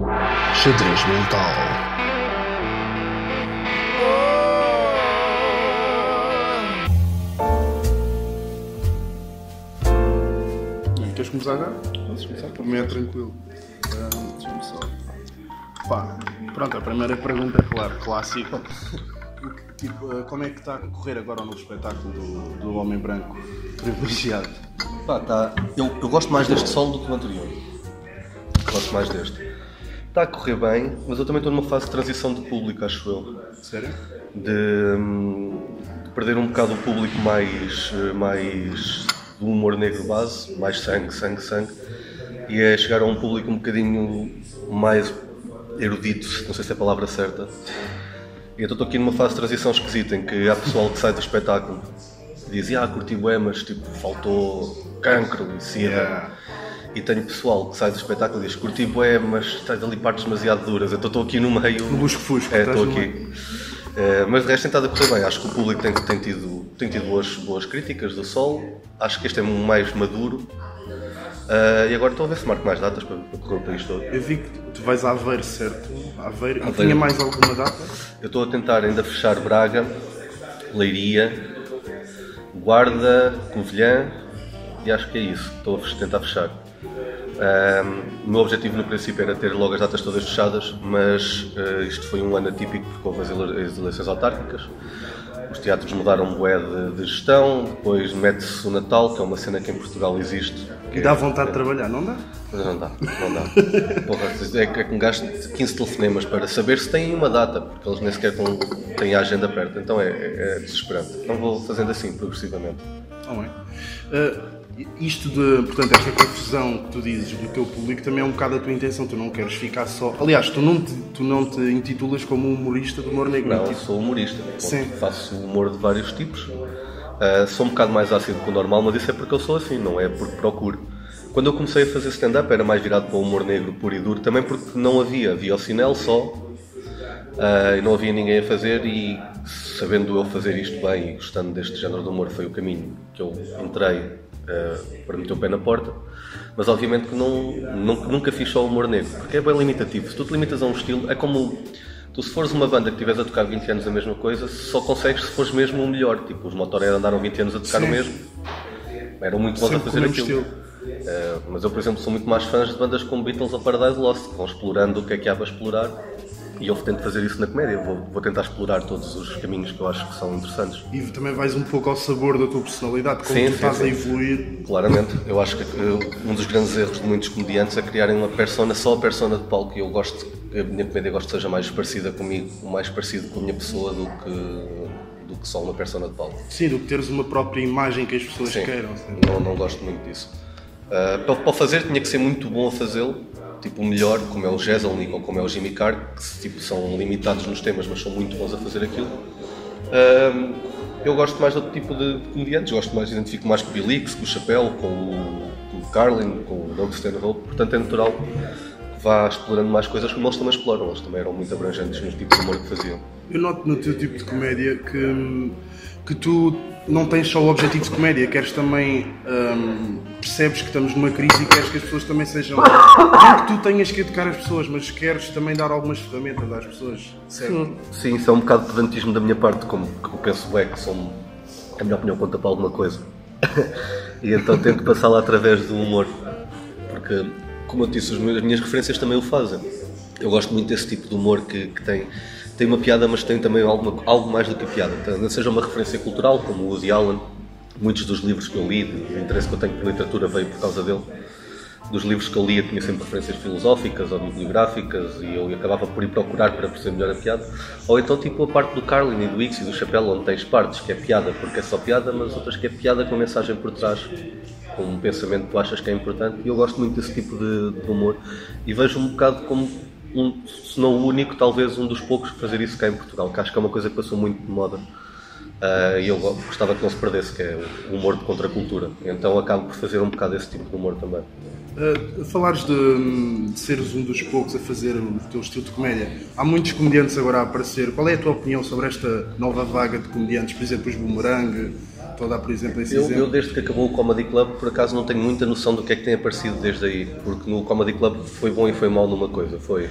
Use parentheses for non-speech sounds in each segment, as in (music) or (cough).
Xadrez mental. Queres começar já? Podes começar? Para mim é tranquilo. Ah, Deixa-me só. Pá, pronto, a primeira pergunta é claro, clássica. (laughs) Tipo, ah, como é que está a correr agora o novo espetáculo do, do Homem Branco Privilegiado? Pá, tá. eu, eu gosto mais deste solo do que do anterior. Gosto mais deste. Está a correr bem, mas eu também estou numa fase de transição de público, acho eu. Sério? De, hum, de perder um bocado o público mais, eh, mais do humor negro base, mais sangue, sangue, sangue, e é chegar a um público um bocadinho mais erudito, não sei se é a palavra certa. E então estou aqui numa fase de transição esquisita em que há pessoal que sai do espetáculo e diz, ah, curti bué, mas tipo, faltou cancro e sida. Yeah. E tenho pessoal que sai do espetáculo e diz, curti bué, mas tens ali partes demasiado duras. Então estou aqui no meio... No lusco-fusco, É, estás estou aqui. É, mas de resto tem estado a correr bem. Acho que o público tem, tem tido, tem tido boas, boas críticas do Sol. Acho que este é mais maduro. Ah, e agora estou a ver se marco mais datas para, para correr o país todo. Eu vi que tu vais a Aveiro, certo? Aveiro. E Aveiro. tinha mais alguma data? Eu estou a tentar ainda fechar Braga, Leiria, Guarda, Covilhã e acho que é isso. Estou a tentar fechar. Ahm, o meu objetivo no princípio era ter logo as datas todas fechadas, mas eh, isto foi um ano atípico porque houve as ele- as eleições autárquicas. Os teatros mudaram bué de, de gestão, depois mete-se o Natal, que é uma cena que em Portugal existe. E é- dá vontade de trabalhar, não dá? não dá, não dá. (laughs) Porra, é que é um gajo de 15 telefonemas para saber se têm uma data, porque eles nem sequer tão- têm a agenda perto, então é, é- é desesperante. Então vou fazendo assim, progressivamente. Não é? Ah, isto de, portanto, esta confusão que tu dizes do teu público também é um bocado a tua intenção. Tu não queres ficar só. Aliás, tu não te, tu não te intitulas como um humorista do humor negro. Não, eu tipo, sou humorista, Sim. faço humor de vários tipos. Ah, sou um bocado mais ácido que o normal, mas isso é porque eu sou assim, não é porque procuro. Quando eu comecei a fazer stand-up era mais virado para o humor negro puro e duro, também porque não havia, havia o Cinel só, e não havia ninguém a fazer e sabendo eu fazer isto bem e gostando deste género de humor foi o caminho que eu entrei ah, para meter o pé na porta mas obviamente que não, não- nunca fiz só humor negro porque é bem limitativo, se tu te limitas a um estilo é como tu se fores uma banda que estiveres a tocar 20 anos a mesma coisa só consegues se fores mesmo o melhor tipo, os Motorhead andaram 20 anos a tocar Sim. o mesmo eram muito bons a Sempre o fazer aquilo estilo. Uh, mas eu, por exemplo, sou muito mais fã de bandas como Beatles ou Paradise Lost, que vão explorando o que é que há para explorar. E eu tento fazer isso na comédia, vou, vou tentar explorar todos os caminhos que eu acho que são interessantes. E também vais um pouco ao sabor da tua personalidade, como Sim, tu sim, estás a sim. evoluir. Claramente, eu acho que um dos grandes erros de muitos comediantes é criarem uma persona, só a persona de palco. E eu gosto, que a minha comédia gosto que seja mais parecida comigo, mais parecido com a minha pessoa do que, do que só uma persona de palco. Sim, do que teres uma própria imagem que as pessoas queiram. sim. não, não gosto muito disso. Uh, para, para fazer tinha que ser muito bom a fazê-lo, tipo melhor, como é o Jezelnik ou como é o Jimmy Carr, que tipo, são limitados nos temas, mas são muito bons a fazer aquilo. Um, eu gosto mais de outro tipo de comediantes, gosto mais, identifico mais com o Hicks, com o Chappelle, com o, com o Carlin, com o Doug Stanhope, portanto é natural que vá explorando mais coisas como eles também exploram, eles também eram muito abrangentes nos tipos de humor que faziam. Eu noto no teu tipo de comédia que, que tu não tens só o objetivo de comédia, queres também. hum, percebes que estamos numa crise e queres que as pessoas também sejam. Não que tu tenhas que educar as pessoas, mas queres também dar algumas ferramentas às pessoas. Certo? Sim, sim, isso é um bocado de pedantismo da minha parte, como eu penso é que sou, a minha opinião conta para alguma coisa. (laughs) e então tento passá-la através do humor. Porque, como eu disse, as minhas referências também o fazem. Eu gosto muito desse tipo de humor que, que tem, tem uma piada, mas tem também alguma, algo mais do que piada. Então, seja uma referência cultural, como o Woody Allen, muitos dos livros que eu li, o interesse que eu tenho por literatura veio por causa dele dos livros que eu lia tinha sempre referências filosóficas ou bibliográficas e eu acabava por ir procurar para perceber melhor a piada. Ou então tipo a parte do Carlin e do X e do Chapéu, onde tens partes que é piada porque é só piada, mas outras que é piada com mensagem por trás, com um pensamento que tu achas que é importante. E eu gosto muito desse tipo de, de humor e vejo um bocado como, um, se não o único, talvez um dos poucos que fazer isso cá em Portugal, que acho que é uma coisa que passou muito de moda. Ah, E eu go- gostava que não se perdesse, que é o humor de contracultura. Então acabo por fazer um bocado esse tipo de humor também. Uh, falares de, de seres um dos poucos a fazer o teu estilo de comédia. Há muitos comediantes agora a aparecer. Qual é a tua opinião sobre esta nova vaga de comediantes? Por exemplo, os Boomerang, Estou a dar, por exemplo, esse Eu, exemplo. eu, desde que acabou o Comedy Club, por acaso não tenho muita noção do que é que tem aparecido desde aí. Porque no Comedy Club foi bom e foi mau numa coisa. Foi,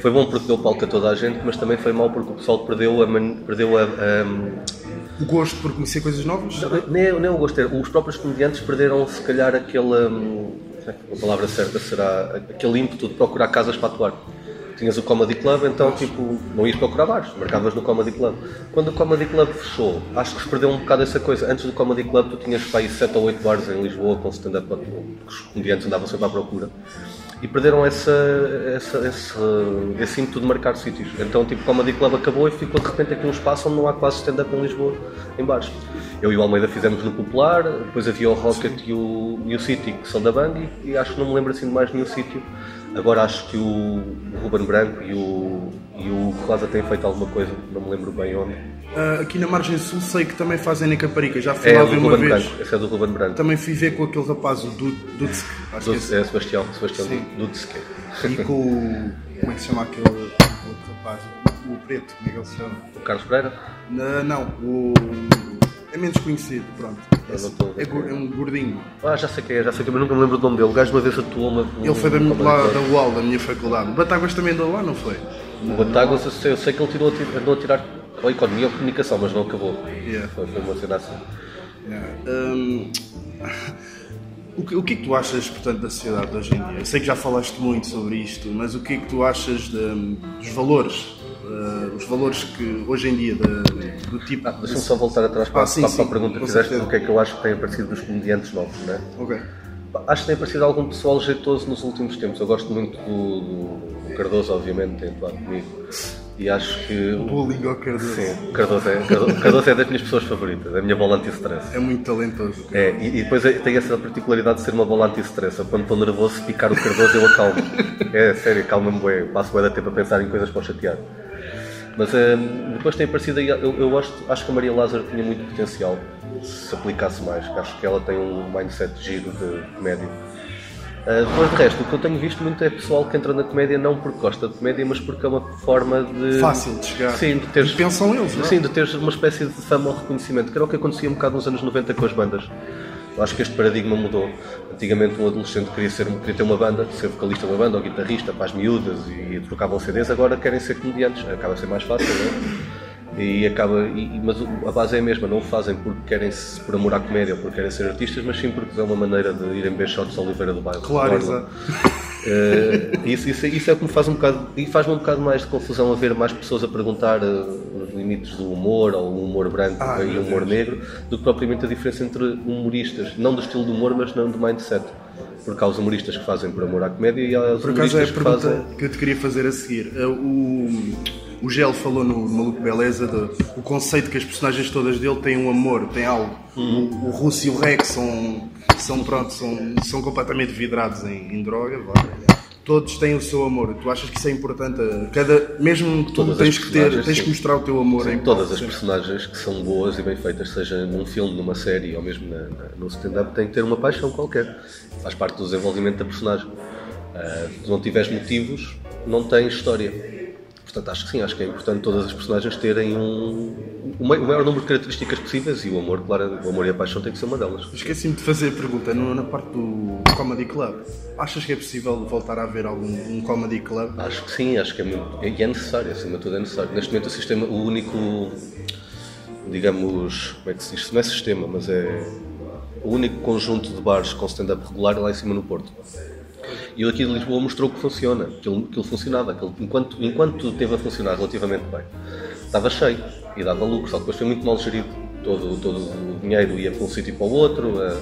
foi bom porque deu palco a toda a gente, mas também foi mau porque o pessoal perdeu a. Perdeu a, a- O gosto por conhecer coisas novas? nem, nem o gosto, era- os próprios comediantes perderam se calhar aquele. A palavra certa será aquele ímpeto de procurar casas para atuar. Tinhas o Comedy Club, então tipo, não ias procurar bares, marcavas no Comedy Club. Quando o Comedy Club fechou, acho que se perdeu um bocado essa coisa. Antes do Comedy Club, tu tinhas para aí 7 ou 8 bares em Lisboa com stand-up, que os comediantes andavam sempre à procura. E perderam essa, essa, esse, esse ímpeto de marcar sítios. Então, tipo, o Comedy Club acabou e ficou de repente aqui um espaço onde não há quase stand-up em Lisboa, em bares. Eu e o Almeida fizemos no Popular, depois havia o Rocket e o, e o City, que são da Bang, e, e acho que não me lembro assim de mais nenhum sítio. Agora acho que o, o Ruben Branco e o, e o Rosa têm feito alguma coisa, não me lembro bem onde. Ah, aqui na Margem Sul sei que também fazem na Caparica. Já fui É lá ver uma Ruben vez. Branco, esse é do Ruben Branco. Também fui ver com aquele rapaz, o Du- Dudsk. Acho que é é Sebastião, Sebastião esse. E com o. Como é que se chama aquele outro rapaz? O preto, como é que ele se chama? O Carlos Pereira? Não, o. É menos conhecido, pronto. A é, gu- é um gordinho. Ah, já sei quem é, já sei quem é, mas nunca me lembro do nome dele. O gajo uma vez atuou uma. Ele foi da, lá da UAL, da minha faculdade. Batáguas também andou lá, não foi? O Batáguas, eu sei, eu sei que ele tirou, a ti- andou a tirar ou economia ou comunicação, mas não acabou. Yeah. Foi, foi uma cena assim. Yeah. Hum, o, que, o que é que tu achas, portanto, da sociedade de hoje em dia? Eu sei que já falaste muito sobre isto, mas o que é que tu achas de- dos valores? Uh, os valores que hoje em dia, de- do tipo. Ah, Deixa-me só voltar atrás para, Ah, sim, para, para a sim, pergunta que fizeste do que é que eu acho que tem aparecido dos comediantes novos, não é? Ok. Acho que tem aparecido algum pessoal jeitoso nos últimos tempos. Eu gosto muito do, do Cardoso, obviamente, tem atuado comigo. E acho que. Bullying ao Cardoso. Sim, Cardoso é, Cardoso, Cardoso é das minhas pessoas favoritas, é a minha bola anti-stress. É muito talentoso. É, e, e depois é- tem essa particularidade de ser uma bola anti-stress. Quando estou nervoso, se picar o Cardoso, eu acalmo. É sério, calma-me bem. Passo bem da tempo a pensar em coisas para o chatear. Mas hum, depois tem aparecido aí, eu, eu gosto, acho que a Maria Lázaro tinha muito potencial se aplicasse mais, acho que ela tem um mindset giro de comédia. Ah, depois de resto, o que eu tenho visto muito é pessoal que entra na comédia não porque gosta de comédia, mas porque é uma forma de. Fácil de chegar. Sim, de teres, E pensam eles, não é? Sim, de teres uma espécie de fama ou reconhecimento, que era o que acontecia um bocado nos anos 90 com as bandas. Eu acho que este paradigma mudou. Antigamente um adolescente queria, ser, queria ter uma banda, ser vocalista de uma banda ou guitarrista para as miúdas e, trocavam CDs, agora querem ser comediantes. Acaba a ser mais fácil, não é? E acaba, e- mas a base é a mesma, não o fazem porque querem por amor à comédia ou porque querem ser artistas, mas sim porque é uma maneira de irem ver shots Oliveira do Bairro. Claro, exato. Eh, isso, isso, isso é o que me faz um bocado e faz-me um bocado mais de confusão a ver mais pessoas a perguntar os limites do humor ou o humor branco Ah, e o humor Deus. negro do que propriamente a diferença entre humoristas, não do estilo de humor, mas não do mindset. Porque há os humoristas que fazem por amor à comédia e há os Por acaso é a humoristas que pergunta fazem. que eu te queria fazer a seguir. Uh, O, o Gel falou no Maluco Beleza do o conceito que as personagens todas dele têm um amor, têm algo. O, o Russo e o Rex são, são, pronto, são, são completamente vidrados em, em droga. vá. Todos têm o seu amor. Tu achas que isso é importante? Cada, mesmo que tu tens que ter, tens sim. que mostrar o teu amor em Todas as personagens que são boas e bem feitas, seja num filme, numa série ou mesmo na- na- no stand-up, têm que ter uma paixão qualquer. Faz parte do desenvolvimento da personagem. Ah, se não tiveres motivos, não tens história. Portanto, acho que sim, acho que é importante todas as personagens terem um, o mai- o maior número de características possíveis e o amor, claro, o amor e a paixão tem que ser uma delas. Esqueci-me de fazer a pergunta no- na parte do Comedy Club. Achas que é possível voltar a haver algum um Comedy Club? Acho que sim, acho que é, muito, e é necessário, acima de tudo é necessário. Neste momento o sistema, o único, digamos, como é que se diz? Não é sistema, mas é o único conjunto de bares com stand-up regular é lá em cima no Porto. E aqui de Lisboa mostrou que funciona, que ele, que ele funcionava, que ele, enquanto, enquanto teve a funcionar relativamente bem, estava cheio e dava lucro, só que depois foi muito mal gerido. Todo, todo o dinheiro ia para um sítio e para o outro, eh,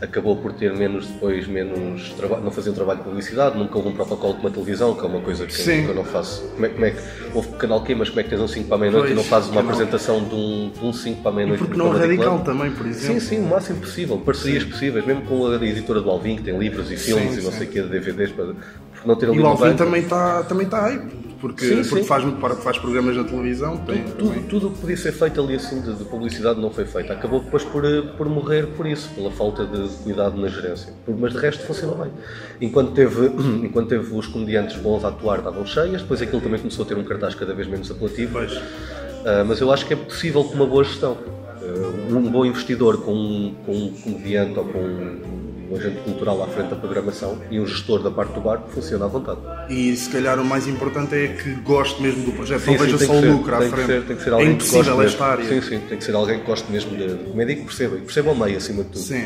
acabou por ter menos depois, menos trabalho, não fazia um trabalho de publicidade, nunca houve um protocolo com uma televisão, que é uma coisa que, eu- Sim. que eu não faço. Como é, como é que houve canal Q, mas como é que tens um 5 para a meia-noite e não fazes uma apresentação de um, de um 5 para a meia-noite? Porque não radical também, por exemplo. Sim, sim, o máximo possível. Parcerias possíveis, mesmo com a editora do Alvin, que tem livros e filmes Sim, e não sim. sei o que, DVDs, para, não ter ali E o Alvin também está também tá aí, porque, Sim, sim. porque faz, muito para- faz programas na televisão. Tem, Tudo, também. tudo o que podia ser feito ali assim de, de publicidade não foi feito. Acabou depois por, eh, por morrer por isso, pela falta de cuidado na gerência. Mas de resto funcionou bem. Enquanto teve, (clears throat) enquanto teve os comediantes bons a atuar, davam cheias, depois aquilo também começou a ter um cartaz cada vez menos apelativo. Ah, mas eu acho que é possível com uma boa gestão. Ah, um bom investidor com um, com um comediante ou com um, um agente cultural à frente da programação e um gestor da parte do bar funciona à vontade. E se calhar o mais importante é que goste mesmo do projeto, Sim, não sim, veja só que o ser- lucro à tem que frente. ser- tem que ser é alguém que goste esta área. Sim, sim, tem que ser alguém que goste mesmo de, comédia e que perceba, e que perceba ao meio acima de tudo. Sim.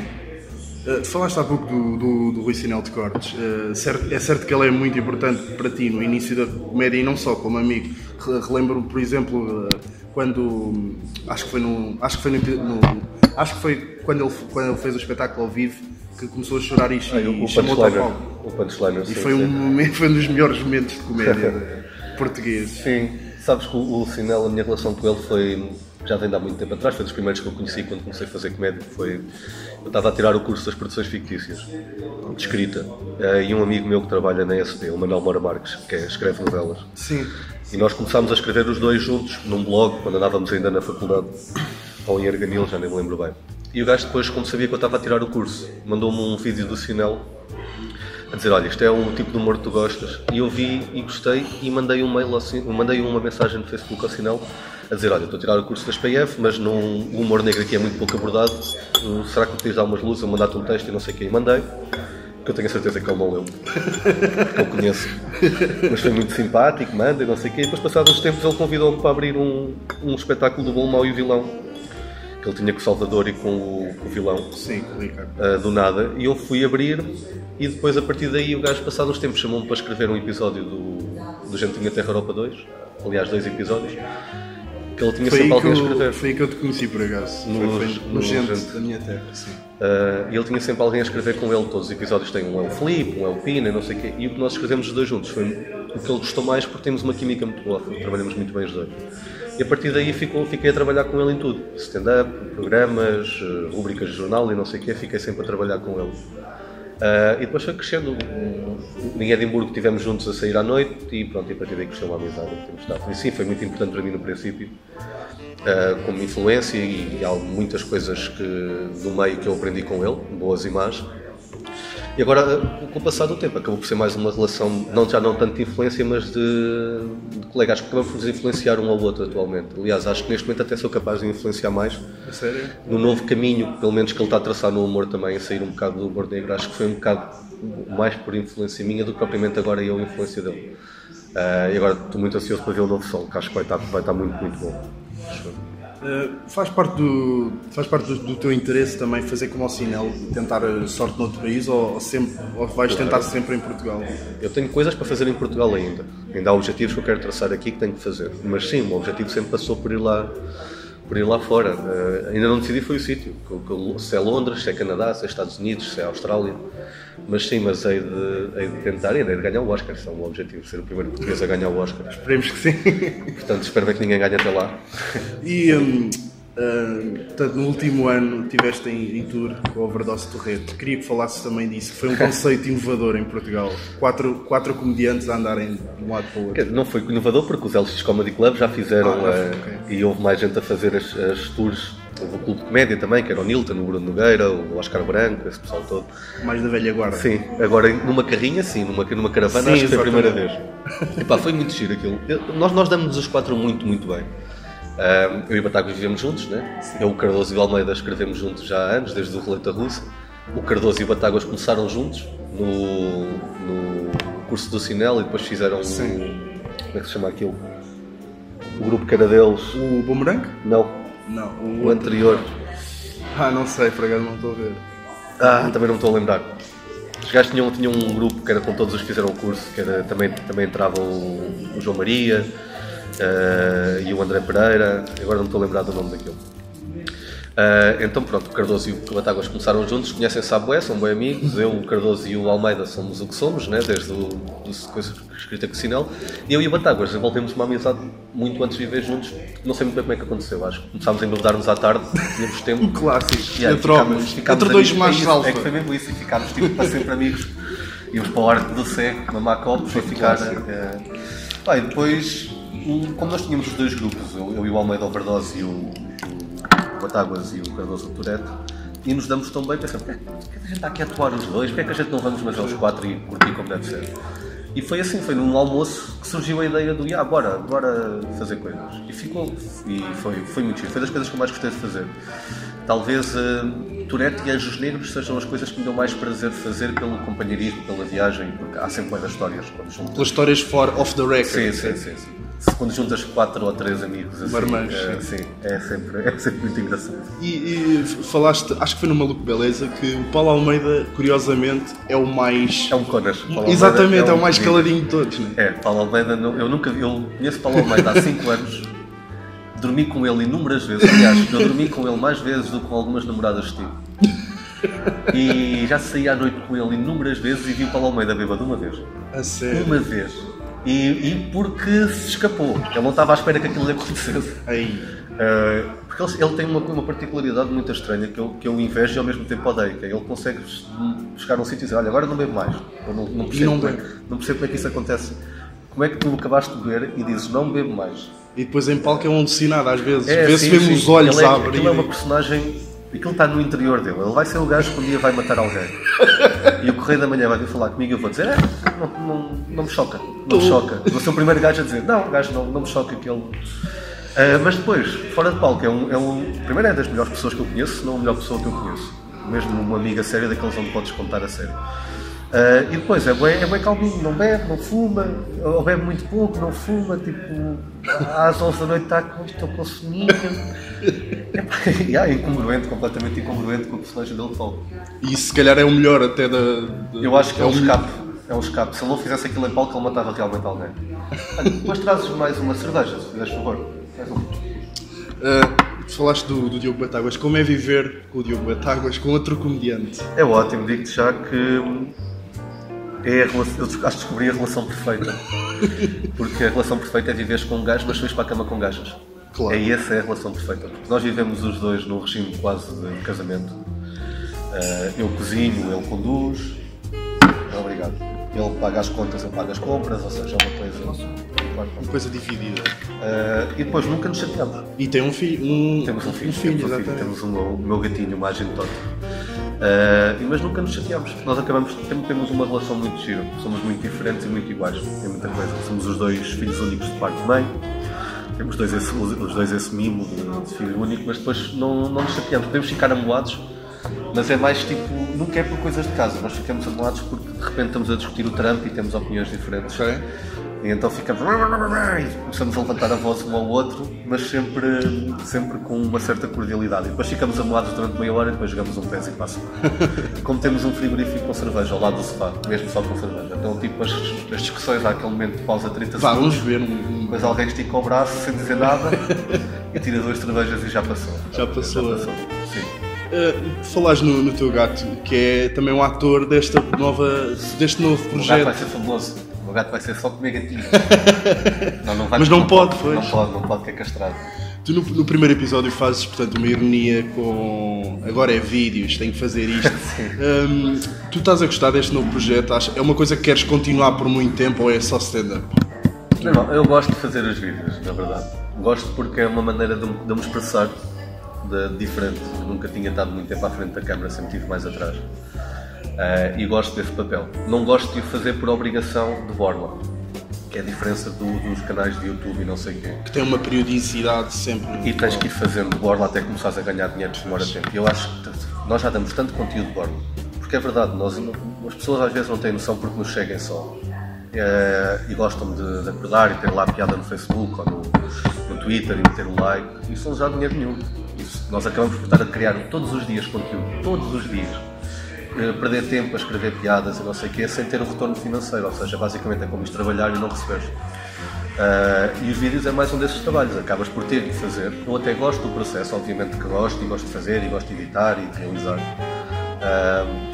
Uh, falaste há pouco do, do, do Rui Sinel de Cortes. Uh, certo- é certo que ele é muito importante para ti no início da comédia e não só como amigo. Re- Relembro, por exemplo, uh, quando acho que foi no acho que foi no, no- acho que foi quando ele quando ele fez o espetáculo ao vivo que começou a chorar e, Ah, e o punchliner. palco. O punchliner, E foi um, (laughs) momento, foi um dos melhores momentos de comédia (laughs) português. Sim, sabes que o, o Sinel, a minha relação com ele foi. Já vem de há muito tempo atrás, foi dos primeiros que eu conheci quando comecei a fazer comédia. Foi, eu estava a tirar o curso das produções fictícias, de escrita, eh, e um amigo meu que trabalha na SD, o Manuel Mora Marques, que é- escreve novelas. Sim. E nós começámos a escrever os dois juntos num blog, quando andávamos ainda na faculdade, ou em Arganil, já nem me lembro bem. E o gajo depois, como sabia que eu estava a tirar o curso, mandou-me um vídeo do Sinel a dizer, olha, isto é o tipo de humor que tu gostas. E eu vi e gostei e mandei um mail, ao Sin- mandei uma mensagem no Facebook ao Sinel a dizer, olha, estou a tirar o curso da SPF, mas o humor negro aqui é muito pouco abordado, uh, será que me de dar umas luzes, eu mandar-te um texto e não sei o quê. E mandei, que eu tenho a certeza que ele não leu, porque eu conheço. Mas foi muito simpático, manda e não sei o quê. E depois, passados uns tempos, ele convidou-me para abrir um, um espetáculo do Bom, Mau e o Vilão, que ele tinha com o Salvador e com o, com o vilão Sim, Ricardo. uh, do nada e eu fui abrir e depois a partir daí o gajo passado uns tempos chamou-me para escrever um episódio do, do Gentinha Terra Europa 2 aliás dois episódios que ele tinha Foi sempre alguém a escrever foi aí que eu te conheci por acaso. No- foi, foi no, no gente, Gente. da minha terra, sim. Uh, e ele tinha sempre alguém a escrever com ele todos os episódios tem um é o Filipe, um é o Pina, não sei o quê e o que nós escrevemos os dois juntos foi o que ele gostou mais porque temos uma química muito boa trabalhamos muito bem os dois e a partir daí fiquei a trabalhar com ele em tudo stand-up, programas, uh, rubricas de jornal e não sei o quê fiquei sempre a trabalhar com ele Uh, e depois foi crescendo. Em Edimburgo estivemos juntos a sair à noite e pronto, e a partir daí cresceu uma amizade que temos estado. E sim, foi muito importante para mim no princípio, uh, como influência e, há muitas coisas que, do meio que eu aprendi com ele, boas e más. E agora, uh, com o passar do tempo, acabou por ser mais uma relação, não, já não tanto de influência, mas de, de colega. Acho que acabamos por influenciar um ao outro atualmente. Aliás, acho que neste momento até sou capaz de influenciar mais A sério? no novo caminho, pelo menos que ele está a traçar no humor também, a sair um bocado do humor negro, acho que foi um bocado mais por influência minha do que propriamente agora eu a influência dele. Ah, e agora estou muito ansioso para ver o novo som, que acho que vai estar, vai estar muito, muito bom. Uh, faz parte, do, faz parte do, do teu interesse também fazer como o Sinel, tentar sorte noutro país ou, ou sempre, ou vais tentar sempre em Portugal? Eu tenho coisas para fazer em Portugal ainda. Ainda há objetivos que eu quero traçar aqui que tenho que fazer. Mas sim, o objetivo sempre passou por ir lá, por ir lá fora. Ah, ainda não decidi foi o sítio. Se é Londres, se é Canadá, se é Estados Unidos, se é Austrália. Mas sim, mas hei de, hei de tentar e hei de ganhar o Oscar. Esse é o meu objetivo, ser o primeiro português a ganhar o Oscar. Esperemos que sim. Portanto, espero bem que ninguém ganhe até lá. E um, uh, portanto, no último ano estiveste em, em tour com a Overdose Torreto. Queria que falasses também disso, que foi um (laughs) conceito inovador em Portugal. Quatro, quatro comediantes a andarem de um lado para o outro. Não foi inovador porque os LX Comedy Club já fizeram Ah, eh, ok. e houve mais gente a fazer as, as tours. Houve o Clube de Comédia também, que era o Nilton, o Bruno Nogueira, o Oscar Branco, esse pessoal todo. Mais da velha guarda. Sim, agora numa carrinha, sim, numa, numa caravana, Sim, acho que foi a primeira vez. Epá, foi muito giro aquilo. Eu- nós, nós damos os quatro muito, muito bem. Eu e o Batagos vivemos juntos, né? Eu, o Cardoso e o Almeida escrevemos juntos já há anos, desde o Roleta Russa. O Cardoso e o Batáguas começaram juntos no, no curso do Sinel e depois fizeram um, Sim. como é que se chama aquilo? O grupo que era deles. O Boomerang? Não, Não, o o anterior. Ah, não sei, por acaso não estou a ver. Ah, também não me estou a lembrar. Os gajos tinham, tinham um grupo que era com todos os que fizeram o curso, que era, também, também entrava o, o João Maria eh, e o André Pereira, agora não estou a lembrar do nome daquilo. Ah, então pronto, o Cardoso e o Batáguas começaram juntos, conhecem-se à bué, são bem amigos, eu, o Cardoso e o Almeida somos o que somos, né? desde o, do, coisa escrita com o Sinel, e eu e o Batáguas desenvolvemos uma amizade muito antes de viver juntos, não sei muito bem como é que aconteceu, acho que começámos a embebedar-nos à tarde, tínhamos tempo, (laughs) Um clássico. e aí homens. ficámos Entre dois machos É alfa. É que foi mesmo isso, e ficámos tipo, para sempre amigos. Íamos para o Arte do Cego, mamar copos e ficar. pá, e depois, como nós tínhamos os dois grupos, eu, eu e o Almeida Overdose e o Batáguas e o Cardoso Tourette, e nos damos tão bem, pensamos, porquê que a gente está aqui a atuar os dois? Porquê é que a gente não vamos mas aos quatro e curtir como deve ser? E foi assim, foi num almoço que surgiu a ideia do, ah, bora, bora fazer coisas. E ficou, e foi, foi muito giro. Foi das coisas que eu mais gostei de fazer. Talvez uh, Tourette e Anjos Negros sejam as coisas que me dão mais prazer de fazer pelo companheirismo, pela viagem, porque há sempre muitas histórias. Quando. Pelas histórias for off the record. Sim, sim, sim. sim. Quando juntas quatro ou três amigos assim, é, sim. é sempre, é sempre muito engraçado. E, e falaste, acho que foi no Maluco Beleza, que o Paulo Almeida, curiosamente, é o mais. É um conas. Exatamente, é, um o mais caladinho de todos, né? É, Paulo Almeida, eu nunca eu conheço Paulo Almeida há 5 (laughs) anos, dormi com ele inúmeras vezes, aliás, eu dormi com ele mais vezes do que com algumas namoradas que tive. E já saí à noite com ele inúmeras vezes e vi o Paulo Almeida bêbado uma vez. A sério. Uma vez. E, e porque se escapou. Ele não estava à espera que aquilo lhe acontecesse. Aí. Uh, porque ele, ele tem uma, uma particularidade muito estranha que eu, que eu invejo e ao mesmo tempo odeio. Que é ele consegue chegar a um sítio e dizer: Olha, agora não bebo mais. Eu não, não, percebo não como é, não percebo como é que isso acontece. Como é que tu acabaste de beber e dizes: Não bebo mais? E depois em palco é um alucinado, às vezes. É, Vê-se sim, mesmo os olhos ele é, a abrir. Aquilo é uma personagem. Aquilo está no interior dele. Ele vai ser o gajo que um dia vai matar alguém. e o Correio da Manhã vai vir falar comigo e eu vou dizer: é, não, não, não me choca. Não me choca. Vou ser o primeiro gajo a dizer: Não, gajo não, não me choca que ele. Ah, mas depois, fora de palco, é um, é um. Primeiro é das melhores pessoas que eu conheço, se não a melhor pessoa que eu conheço. Mesmo uma amiga séria daqueles onde podes contar a sério. Ah, e depois é bem, é bem calminho, não bebe, não fuma, ou bebe muito pouco, não fuma, tipo, às 11 da noite está com, estou com soninho. (laughs) E, ah, incongruente, completamente incongruente com o personagem dele de palco. E se calhar é o melhor até da. da- Eu acho que é um o escape. É um escape. Se ele não fizesse aquilo em palco, ele matava realmente alguém. Depois trazes mais uma cerveja, se fizeres favor. Mais. Ah, tu falaste do, do Diogo Batáguas. Como é viver com o Diogo Batáguas, com outro comediante? É ótimo, digo-te já que é a relação, eu acho que descobri a relação perfeita. Porque a relação perfeita é viveres com um gajo, mas vais para a cama com gajas. Claro. É essa é a relação perfeita. Porque nós vivemos os dois num regime quase de casamento. Ah, eu cozinho, ele conduz. Obrigado. Ele paga as contas, eu pago as compras, ou seja, é uma coisa. Uma coisa dividida. Ah, e depois nunca nos chateamos. E tem um filho. Um, Temos um filho, Um filho, temos, um filho, temos um, o meu gatinho, o Magin Toto. Ah, e mas nunca nos chateamos. Nós acabamos, temos, temos uma relação muito gira. Somos muito diferentes e muito iguais. Tem muita coisa. Somos os dois filhos únicos de pai e mãe. Temos dois esse, os os dois esse mimo de, de filho único, mas depois não, não nos chateamos. Podemos ficar amoados, mas é mais tipo, nunca é por coisas de casa. Nós ficamos amoados porque de repente estamos a discutir o Trump e temos opiniões diferentes. Ok. E então ficamos. E começamos a levantar a voz um ao outro, mas sempre, sempre com uma certa cordialidade. E depois ficamos amoados durante meia hora e depois jogamos um pés e passa. (laughs) Como temos um frigorífico com cerveja ao lado do sofá, mesmo só com cerveja. Então, tipo, as, as discussões, há aquele momento de pausa 30 Vá, segundos. vamos ver. Um- Depois alguém estica o braço sem dizer nada (laughs) e tira duas cervejas e já passou. Já passou. Já passou. Sim. Uh, falaste no, no teu gato, que é também um ator desta nova, deste novo O gato vai projeto. ser famoso. O gato vai ser só comer gatinhos. (laughs) Não, não vai Mas não pode, pois. Não pode, não pode, que é castrado. Tu no, no primeiro episódio fazes, portanto, uma ironia com agora é vídeos, tenho que fazer isto. (laughs) Um, tu estás a gostar deste novo projeto? É uma coisa que queres continuar por muito tempo ou é só stand-up? Não, não, eu gosto de fazer os vídeos, na verdade. Gosto porque é uma maneira de, de me expressar de, diferente. Nunca tinha estado muito tempo à frente da câmara, sempre estive mais atrás. Ah, e gosto desse papel. Não gosto de o fazer por obrigação de borla, que é a diferença do- dos canais de YouTube e não sei o quê. Que tem uma periodicidade sempre. E tens que ir fazendo de borla até começares a ganhar dinheiro de demora tempo. E eu acho que nós já damos tanto conteúdo de borla. Porque é verdade, nós, as pessoas às vezes não têm noção porque nos seguem só. Eh, e gostam de, de acordar e ter lá a piada no Facebook ou no, no Twitter e meter o like. Isso não dá dinheiro nenhum. Nós acabamos por estar a criar todos os dias conteúdo. Todos os dias. Eh, perder tempo a escrever piadas e não sei o quê sem ter o retorno financeiro. Ou seja, basicamente é como isto trabalhar e não receberes. Ah, e os vídeos é mais um desses trabalhos, acabas por ter de fazer. Eu até gosto do processo, obviamente que gosto, e gosto de fazer, e gosto de editar e de realizar. Ah,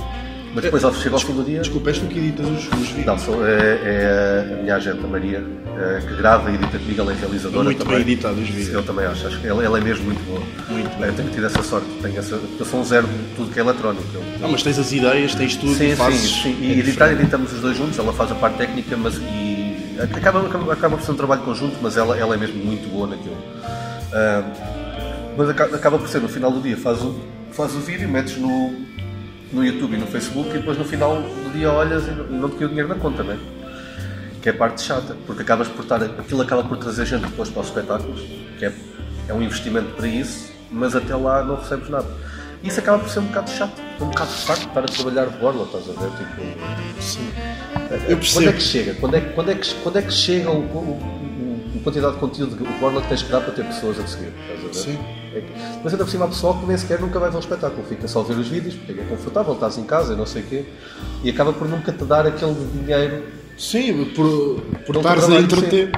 mas depois, ao chega ao fim do dia. Desculpa, és tu que editas os, os vídeos. Não, sou, é, é a minha agente, a Maria, eh, que grava e edita comigo, ela é realizadora. Muito também. bem editado os vídeos. Eu também acho, acho que ela, ela é mesmo muito boa. Muito Eu tenho tido essa sorte, tenho essa, eu sou um zero de tudo que é eletrónico. Eu, Ah, mas tens as ideias, tens tudo Sim, fazes. sim, sim. é E editar, diferente. editamos os dois juntos, ela faz a parte técnica, mas e acaba, acaba, acaba por ser um trabalho conjunto, mas ela, ela é mesmo muito boa naquilo. Ah, mas aca- acaba por ser, no final do dia, faz o, faz o vídeo, metes no, no YouTube e no Facebook e depois no final do dia olhas e não- te caiu dinheiro na conta, não é? que é a parte chata, porque acabas por estar, aquilo acaba por trazer gente depois para os espetáculos, que é, é um investimento para isso, mas até lá não recebes nada. Isso acaba por ser um bocado chato, um bocado chato estar a trabalhar de borla, estás a ver? Tipo, Sim. eu percebo. Quando é que chega? Quando é, que- quando é, que, quando é que chega o, o, o- a quantidade de conteúdo o borla que tens que dar para ter pessoas a seguir? Estás a ver? Sim. É que- Mas ainda por cima há pessoal que nem sequer nunca vai ver o espetáculo, fica só a ver os vídeos, porque é confortável, estás em casa e não sei o quê, e acaba por nunca te dar aquele dinheiro Sim, por, por estares a entreter.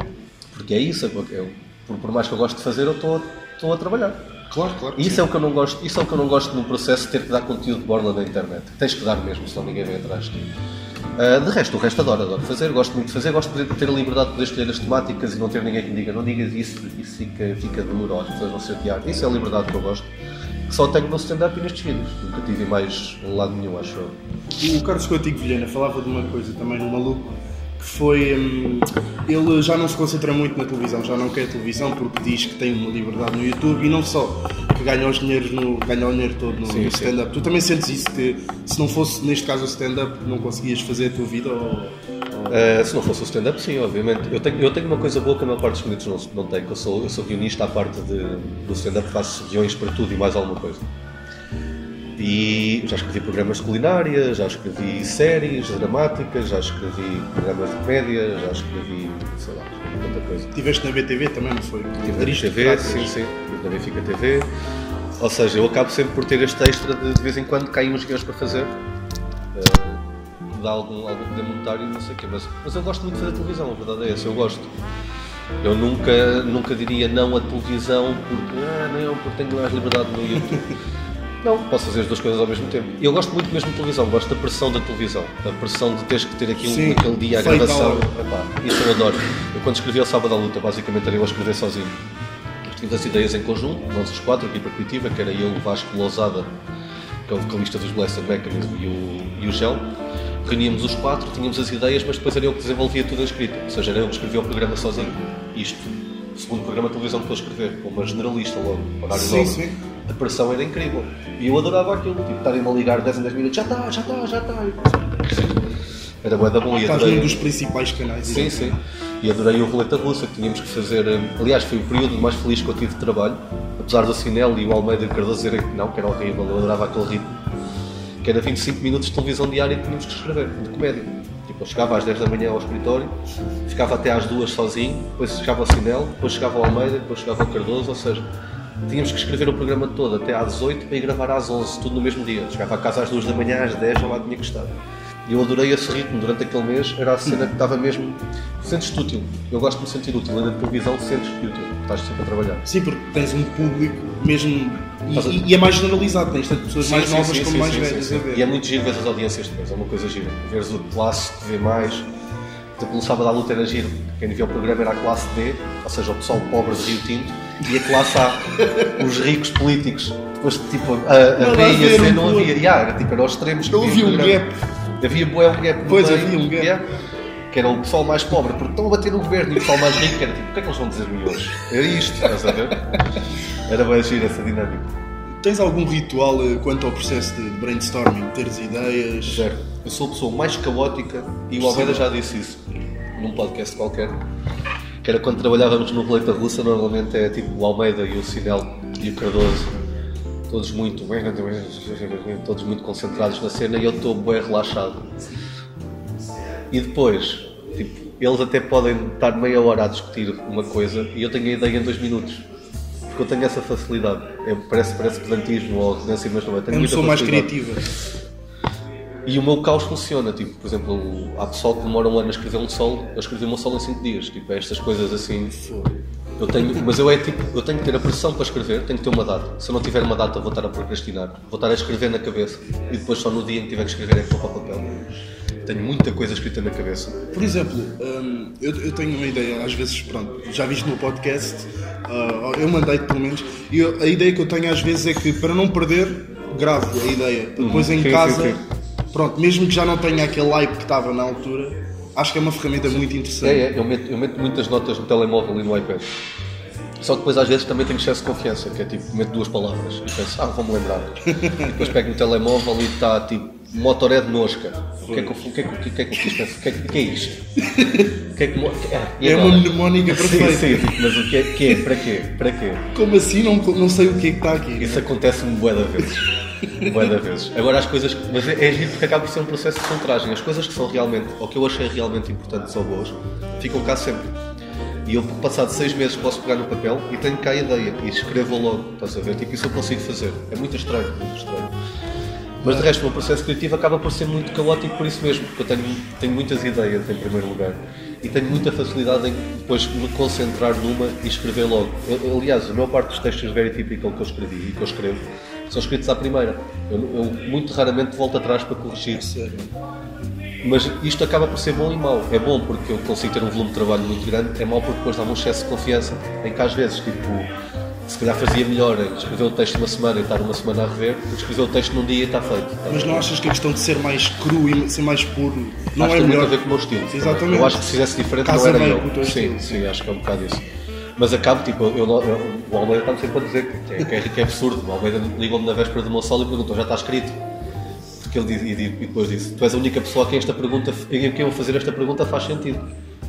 Porque é isso, é eu, por, por mais que eu gosto de fazer, eu estou a trabalhar. Claro, claro. Isso é o que eu não gosto, isso é o que eu não gosto no processo de ter que dar conteúdo de borla na internet. Tens que dar mesmo, senão ninguém vem atrás de ti. Ah, de resto, o resto adoro, adoro fazer, gosto muito de fazer, gosto de ter a liberdade de poder escolher as temáticas e não ter ninguém que me diga, não digas isso, isso fica, fica as pessoas vão se chatear. Isso é a liberdade que eu gosto, que só tenho no stand-up e nestes vídeos. Nunca tive mais lado nenhum, acho eu. O Carlos Coutinho Vilhena falava de uma coisa também no maluco foi hum, ele já não se concentra muito na televisão, já não quer televisão porque diz que tem uma liberdade no YouTube e não só que ganha os dinheiros no ganha o dinheiro todo no, no stand-up. Tu também sentes isso que se não fosse neste caso o stand-up não conseguias fazer a tua vida ou, Uh, se não fosse o stand-up, sim, obviamente. Eu tenho, eu tenho uma coisa boa que a maior parte dos clientes não, não tem, que eu sou, eu sou guionista à parte de, do stand-up, faço guiões para tudo e mais alguma coisa. E já escrevi programas de culinária, já escrevi séries dramáticas, já escrevi programas de comédia, já escrevi, sei lá, muita coisa. tiveste na BTV também, não foi? Tive na Arista TV, Pratas. sim, sim, na Benfica TV. Ou seja, eu acabo sempre por ter este extra de, de vez em quando caem uns guiões para fazer. Eh, dá algum, algum poder monetário não sei o quê. Mas, mas eu gosto muito de fazer televisão, a verdade é essa, eu gosto. Eu nunca, nunca diria não à televisão porque, ah, não, porque tenho mais liberdade no YouTube. (laughs) Não, posso fazer as duas coisas ao mesmo tempo. Eu gosto muito mesmo de televisão, gosto da pressão da televisão, da pressão de teres que ter aquilo Sim, naquele dia, a gravação. Epá, isso eu adoro. Eu quando escrevi o Sábado à Luta, basicamente era eu a escrever sozinho. Tive as ideias em conjunto, nós os quatro, a equipa criativa, que era eu, o Vasco Lousada, que é o vocalista dos Blessed Mechanism, e o, e o Gel. Reuníamos os quatro, tínhamos as ideias, mas depois era eu que desenvolvia tudo a escrita. Ou seja, era eu que escrevia o programa sozinho. Isto, o segundo programa de televisão que estou a escrever, como uma generalista logo, horário Sim, nobre. sim. A pressão era incrível. E eu adorava aquilo, tipo, estarem-me a ligar 10 em 10 minutos, já está, já está, já está. Era bué da bom e Estás adorei. num dos principais canais. Sim, sim. E adorei o Roleta Russa, que tínhamos que fazer. eh, Aliás, foi o período mais feliz que eu tive de trabalho. Apesar do Sinel e o Almeida e o Cardoso dizerem que não, que era horrível, eu adorava aquele ritmo. Que era 25 minutos de televisão diária e tínhamos que escrever, de comédia. Tipo, eu chegava às 10 da manhã ao escritório, ficava até às 2 sozinho, depois chegava ao Sinel, depois chegava ao Almeida, depois chegava ao Cardoso, ou seja, tínhamos que escrever o programa todo até às 8 para ir gravar às 11, tudo no mesmo dia. Chegava a casa às 2 da manhã, às 10 já lá tinha que estar. E eu adorei esse ritmo durante aquele mês, era a cena que estava mesmo. Sentes-te útil. Eu gosto de me sentir útil. Ainda de televisão, sentes-te útil. Estás sempre a trabalhar. Sim, porque tens um público mesmo. A- E, e é mais generalizado, tens tanto pessoas mais Sim, novas sim, como sim, mais sim, velhas sim, a sim. ver. E é muito giro ver as audiências depois, é uma coisa gira. Veres o classe que vê mais. Tipo, no sábado à luta era giro. Quem via o programa era a classe D, ou seja, o pessoal pobre de Rio Tinto, e a classe A, os ricos políticos. Depois, tipo, a, a Não B e a C não havia. Yeah, era tipo, eram os extremos. que Eu viam vi o um gap. Havia bué um gap Pois, havia um gap. que era o pessoal mais pobre, porque estão a bater no governo e o pessoal mais rico, que era tipo, o que é que eles vão dizer-me hoje? Era isto, estás a ver? Era bem giro essa dinâmica. Tens algum ritual eh, quanto ao processo de brainstorming? Teres ideias? Zero. Eu sou a pessoa mais caótica e o Almeida já disse isso num podcast qualquer. Que era quando trabalhávamos no Roleta Russa, normalmente é tipo o Almeida e o Sinel e o Cardoso, todos muito bem, todos muito concentrados na cena e eu estou bem relaxado. E depois, tipo, eles até podem estar meia hora a discutir uma coisa e eu tenho a ideia em dois minutos. Porque eu tenho essa facilidade. É, parece, parece pedantismo ou arrogância, mas não é. Tenho uma muita pessoa mais criativa. E o meu caos funciona, tipo, por exemplo, há pessoal que demora um ano a escrever um solo, eu escrevi um solo em 5 dias, tipo, é estas coisas assim. Eu tenho, mas eu é tipo, eu tenho que ter a pressão para escrever, tenho que ter uma data. Se eu não tiver uma data, vou estar a procrastinar, vou estar a escrever na cabeça e depois só no dia em que tiver que escrever é que vou para o papel. Tenho muita coisa escrita na cabeça. Por exemplo, hum, eu, eu tenho uma ideia, às vezes, pronto, já viste no podcast, ah, eu mandei-te pelo menos, e eu- a ideia que eu tenho às vezes é que para não perder, gravo a ideia. Depois em Sim, sim, casa, sim. Pronto, mesmo que já não tenha aquele hype que estava na altura, acho que é uma ferramenta muito interessante. É, é, eu meto, eu meto muitas notas no telemóvel e no iPad. Só que depois às vezes também tenho excesso de confiança, que é tipo, meto duas palavras e penso, ah, vou-me lembrar. E (laughs) depois pego no telemóvel e está tipo, motoré de nosca. O que é que eu, o que é que, o que é que eu pensar? O que é, que- que é isto? que é que. É, e É uma mnemónica (laughs) Sim, perfeita. sim, mas o que é? Que é? Para quê? Para quê? Como assim? Não, não sei o que é que está aqui. Isso acontece-me bué da vezes. (laughs) da vezes. Agora as coisas. que- Mas é, é giro porque acaba por ser um processo de filtragem. As coisas que são realmente, ou que eu achei realmente importantes ou boas, ficam cá sempre. E eu, passado seis meses, posso pegar no papel e tenho cá a ideia e escrevo logo. Estás a ver? Tipo, isso eu consigo fazer. É muito estranho, muito estranho. Mas de resto, o meu processo criativo acaba por ser muito caótico por isso mesmo, porque eu tenho, tenho muitas ideias em primeiro lugar e tenho muita facilidade em depois me concentrar numa e escrever logo. Eu- aliás, a maior parte dos textos very typical que eu escrevi e que eu escrevo são escritos à primeira. Eu, eu muito raramente volto atrás para corrigir. Sério. Mas isto acaba por ser bom e mau. É bom porque eu consigo ter um volume de trabalho muito grande, é mau porque depois dá-me um excesso de confiança em que às vezes, tipo, se calhar fazia melhor em escrever o texto uma semana e estar uma semana a rever, do que escrever o texto num dia e está feito. Estás a Mas não achas que a questão de ser mais cru e ser mais puro não acho é que tem melhor? muito a ver com o meu estilo. também. Exatamente. Eu acho que se fizesse diferente Casa não era bem eu. com o teu sim, estilo. sim, acho que é um bocado isso. Mas acabo, tipo, eu, eu- o Almeida está-me sempre a dizer que é, que é, que é absurdo. O Almeida ligou-me na véspera do meu solo e perguntou: já está escrito? Porque ele diz, e, e depois disse: Tu és a única pessoa a quem esta pergunta, em quem eu fazer esta pergunta faz sentido.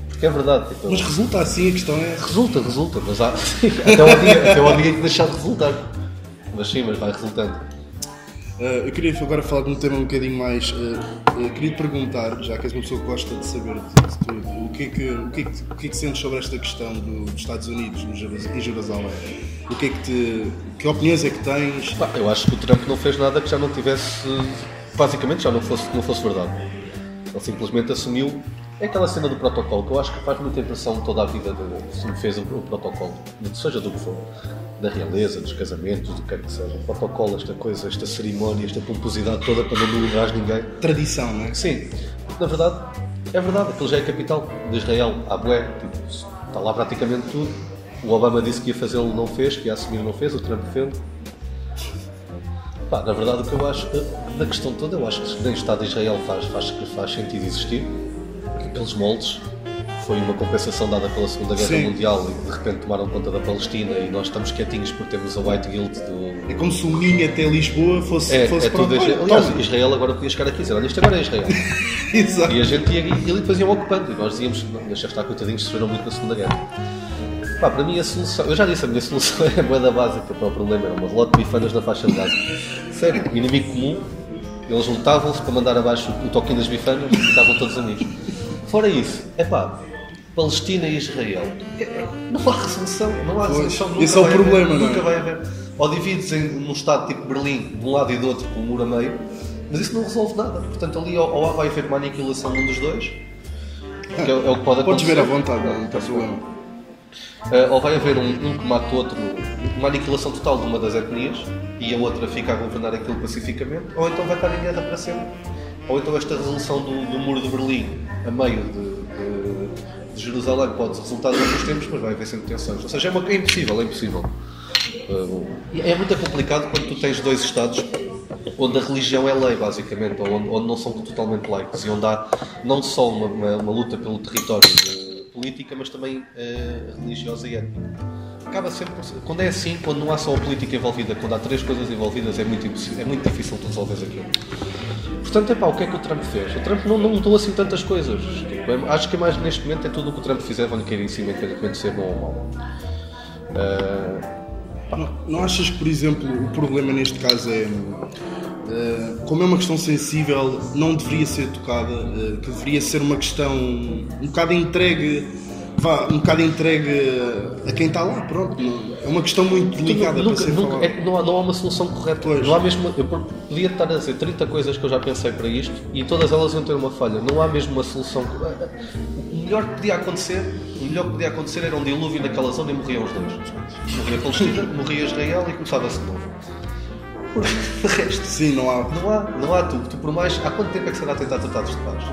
Porque é verdade. Tipo, Mas resulta assim, a questão é. Resulta, resulta, mas há, (laughs) até, ao dia, até ao dia que deixar de resultar. Mas sim, mas vai resultando. Uh, eu queria agora falar de um tema um bocadinho mais. uh, uh, queria te perguntar, já que és uma pessoa que gosta de saber de, tudo, o que, é que, o, que é que, o que é que sentes sobre esta questão do- dos Estados Unidos em Jerusalém? O que é que te. Que opiniões é que tens? Pá, eu acho que o Trump não fez nada que já não tivesse. Basicamente já não fosse, não fosse verdade. Ele simplesmente assumiu. É aquela cena do protocolo que eu acho que faz muita impressão toda a vida de, se me fez o, o protocolo, seja do que for, da realeza, dos casamentos, do que quer que seja. O protocolo, esta coisa, esta cerimónia, esta pomposidade toda para não lugar ninguém. Tradição, não é? Sim, na verdade, é verdade, aquilo já é a capital de Israel, há bué, tipo, está lá praticamente tudo. O Obama disse que ia fazê-lo, não fez, que ia assumir, não fez, o Trump fez. Pá, na verdade, o que eu acho, da questão toda, eu acho que nem o Estado de Israel faz, faz, faz sentido existir, aqueles moldes. Foi uma compensação dada pela Segunda Guerra Sim. Mundial e de repente tomaram conta da Palestina e nós estamos quietinhos porque temos a White Guild do, É como se o Minho até Lisboa fosse. é, fosse é tudo para- Israel. Olha, Aliás, toma. Israel agora podia chegar aqui e dizer, olha, isto agora é Israel. (laughs) Exato. E a gente ia, e ele depois iam ocupando. E nós dizíamos, não, deixa estar, coitadinhos, sofreram muito na Segunda Guerra. Pá, para mim a solução, eu já disse, a minha solução (laughs) é a moeda básica para o problema, era uma lote de bifanas na faixa de Gaza. Sério, inimigo comum, eles juntavam-se para mandar abaixo o toquinho das bifanas e estavam todos amigos. Fora isso, é pá, Palestina e Israel, é- é- não há resolução, não há resolução. esse é o vai haver, problema, não é? Nunca vai haver. Ou divides em num estado tipo Berlim, de um lado e do outro, com um muro a meio, mas isso não resolve nada. Portanto, ali ou, ou vai haver uma aniquilação de um dos dois, que é, é o que pode acontecer. Podes ver à vontade, não tem problema. Uh, ou vai haver um, um que mata o outro, uma aniquilação total de uma das etnias e a outra fica a governar aquilo pacificamente, ou então vai estar em guerra para sempre. Ou então esta resolução do, do muro de Berlim a meio de, de- de Jerusalém pode resultar em outros tempos, mas vai haver sempre tensões. Ou seja, é, uma- é impossível, é impossível. Uh, é muito complicado quando tu tens dois Estados onde a religião é lei, basicamente, onde, onde não são totalmente laicos e onde há não só uma, uma- uma luta pelo território eh, política, mas também eh, religiosa e étnica. Acaba sempre. Quando é assim, quando não há só a política envolvida, quando há três coisas envolvidas, é muito, é muito difícil tu resolveres aquilo. Portanto, epá, o que é que o Trump fez? O Trump não, não mudou assim tantas coisas. Tipo, é- acho que é mais neste momento é tudo o que o Trump fizer vão-lhe cair em cima, independentemente de ser bom ou mau. Ah, Não, não achas que, por exemplo, o problema neste caso é. eh, como é uma questão sensível, não deveria ser tocada, eh, que deveria ser uma questão um bocado entregue, vá, um bocado entregue a quem está lá, pronto. é uma questão muito delicada nunca, para ser nunca- é não, há, não há uma solução correta. Pois. Não há mesmo, eu podia estar a dizer 30 coisas que eu já pensei para isto e todas elas iam ter uma falha. Não há mesmo uma solução. O melhor que podia acontecer, o melhor que podia acontecer era um dilúvio naquela zona e morriam os dois. Morria a Palestina, (laughs) morria Israel e começava-se de novo. (laughs) De resto, Sim, não há. não há, não há tu, tu por mais. Há quanto tempo é que se anda a tentar tratados de paz?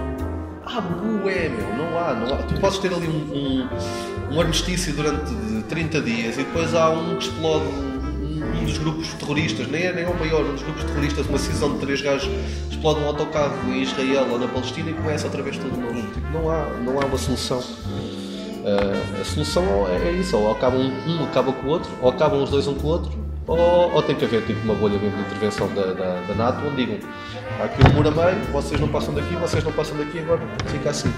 Há bué, meu, não há, não há. Tu podes ter ali um, um, um armistício durante 30 dias e depois há um que explode um, dos grupos terroristas, nem é nem é o maior, um dos grupos terroristas, uma cisão de três gajos, explode um autocarro em Israel ou na Palestina e começa outra vez tudo novo. Tipo, não, há, não há uma solução. Ah, a solução é, é isso, ou acaba um, um acaba com o outro, ou acabam os dois um com o outro, ou, ou tem que haver tipo uma bolha mesmo de intervenção da, da, da NATO onde digam há aqui um muro a meio, vocês não passam daqui, vocês não passam daqui, agora fica assim.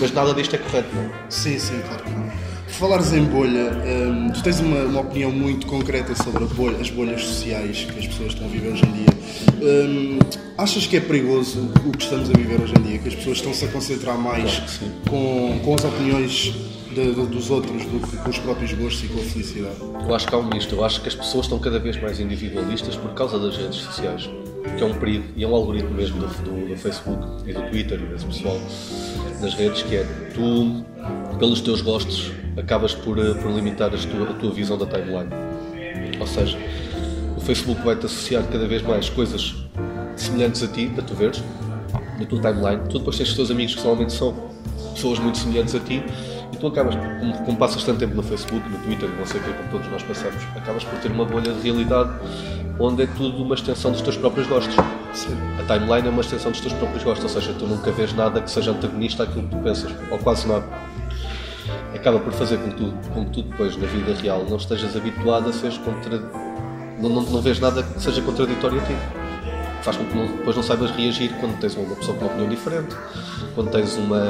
mas nada disto é correto, não é? Sim, sim, claro que não. Falares em bolha, hum, tu tens uma, uma opinião muito concreta sobre bolha- as bolhas sociais que as pessoas estão a viver hoje em dia. Hum, achas que é perigoso o que estamos a viver hoje em dia? Que as pessoas estão-se a concentrar mais Claro com, com as opiniões de- de- dos outros do que com os próprios gostos e com a felicidade? Eu acho que há um misto. Eu acho que as pessoas estão cada vez mais individualistas por causa das redes sociais, que é um perigo e é um algoritmo mesmo do, do- do Facebook e do Twitter e desse pessoal nas redes, que é tu, pelos teus gostos, acabas por, eh, por limitar tua- a tua visão da timeline. Ou seja, o Facebook vai-te associar cada vez mais coisas semelhantes a ti, para tu veres, na tua timeline. Tu depois tens os teus amigos que normalmente são pessoas muito semelhantes a ti e tu acabas, como, como passas tanto tempo no Facebook, no Twitter, não sei o que, como todos nós passamos, acabas por ter uma bolha de realidade onde é tudo uma extensão dos teus próprios gostos. A timeline é uma extensão dos teus próprios gostos, ou seja, tu nunca vês nada que seja antagonista àquilo que tu pensas, ou quase nada. Acaba por fazer com que tu, com que tu depois, na vida real, não estejas habituado a seres contra... não, não, não vês nada que seja contraditório a ti faz com que não- depois não saibas reagir quando tens uma pessoa com uma opinião diferente, quando tens uma,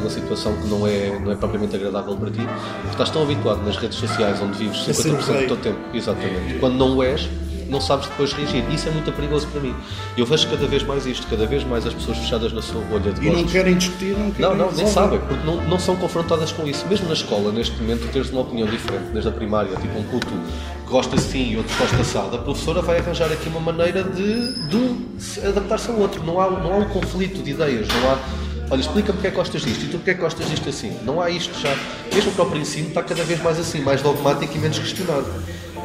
uma situação que não é, não é propriamente agradável para ti. Porque estás tão habituado nas redes sociais onde vives A ser 50% rei. do teu tempo. Exatamente. Quando não o és, não sabes depois reagir. Isso é muito perigoso para mim. Eu vejo cada vez mais isto, cada vez mais as pessoas fechadas na sua bolha de E não gostos. querem discutir, não Não, querem não, nem resolver. sabem, porque não, não são confrontadas com isso. Mesmo na escola, neste momento, teres uma opinião diferente, desde a primária, tipo um culto que gosta assim e outro gosta assado, a professora vai arranjar aqui uma maneira de, de se adaptar-se ao outro. Não há, não há um conflito de ideias, não há. Olha, explica-me porque é que gostas disto e tu porque é que gostas disto assim. Não há isto já. Mesmo o próprio ensino está cada vez mais assim, mais dogmático e menos questionado.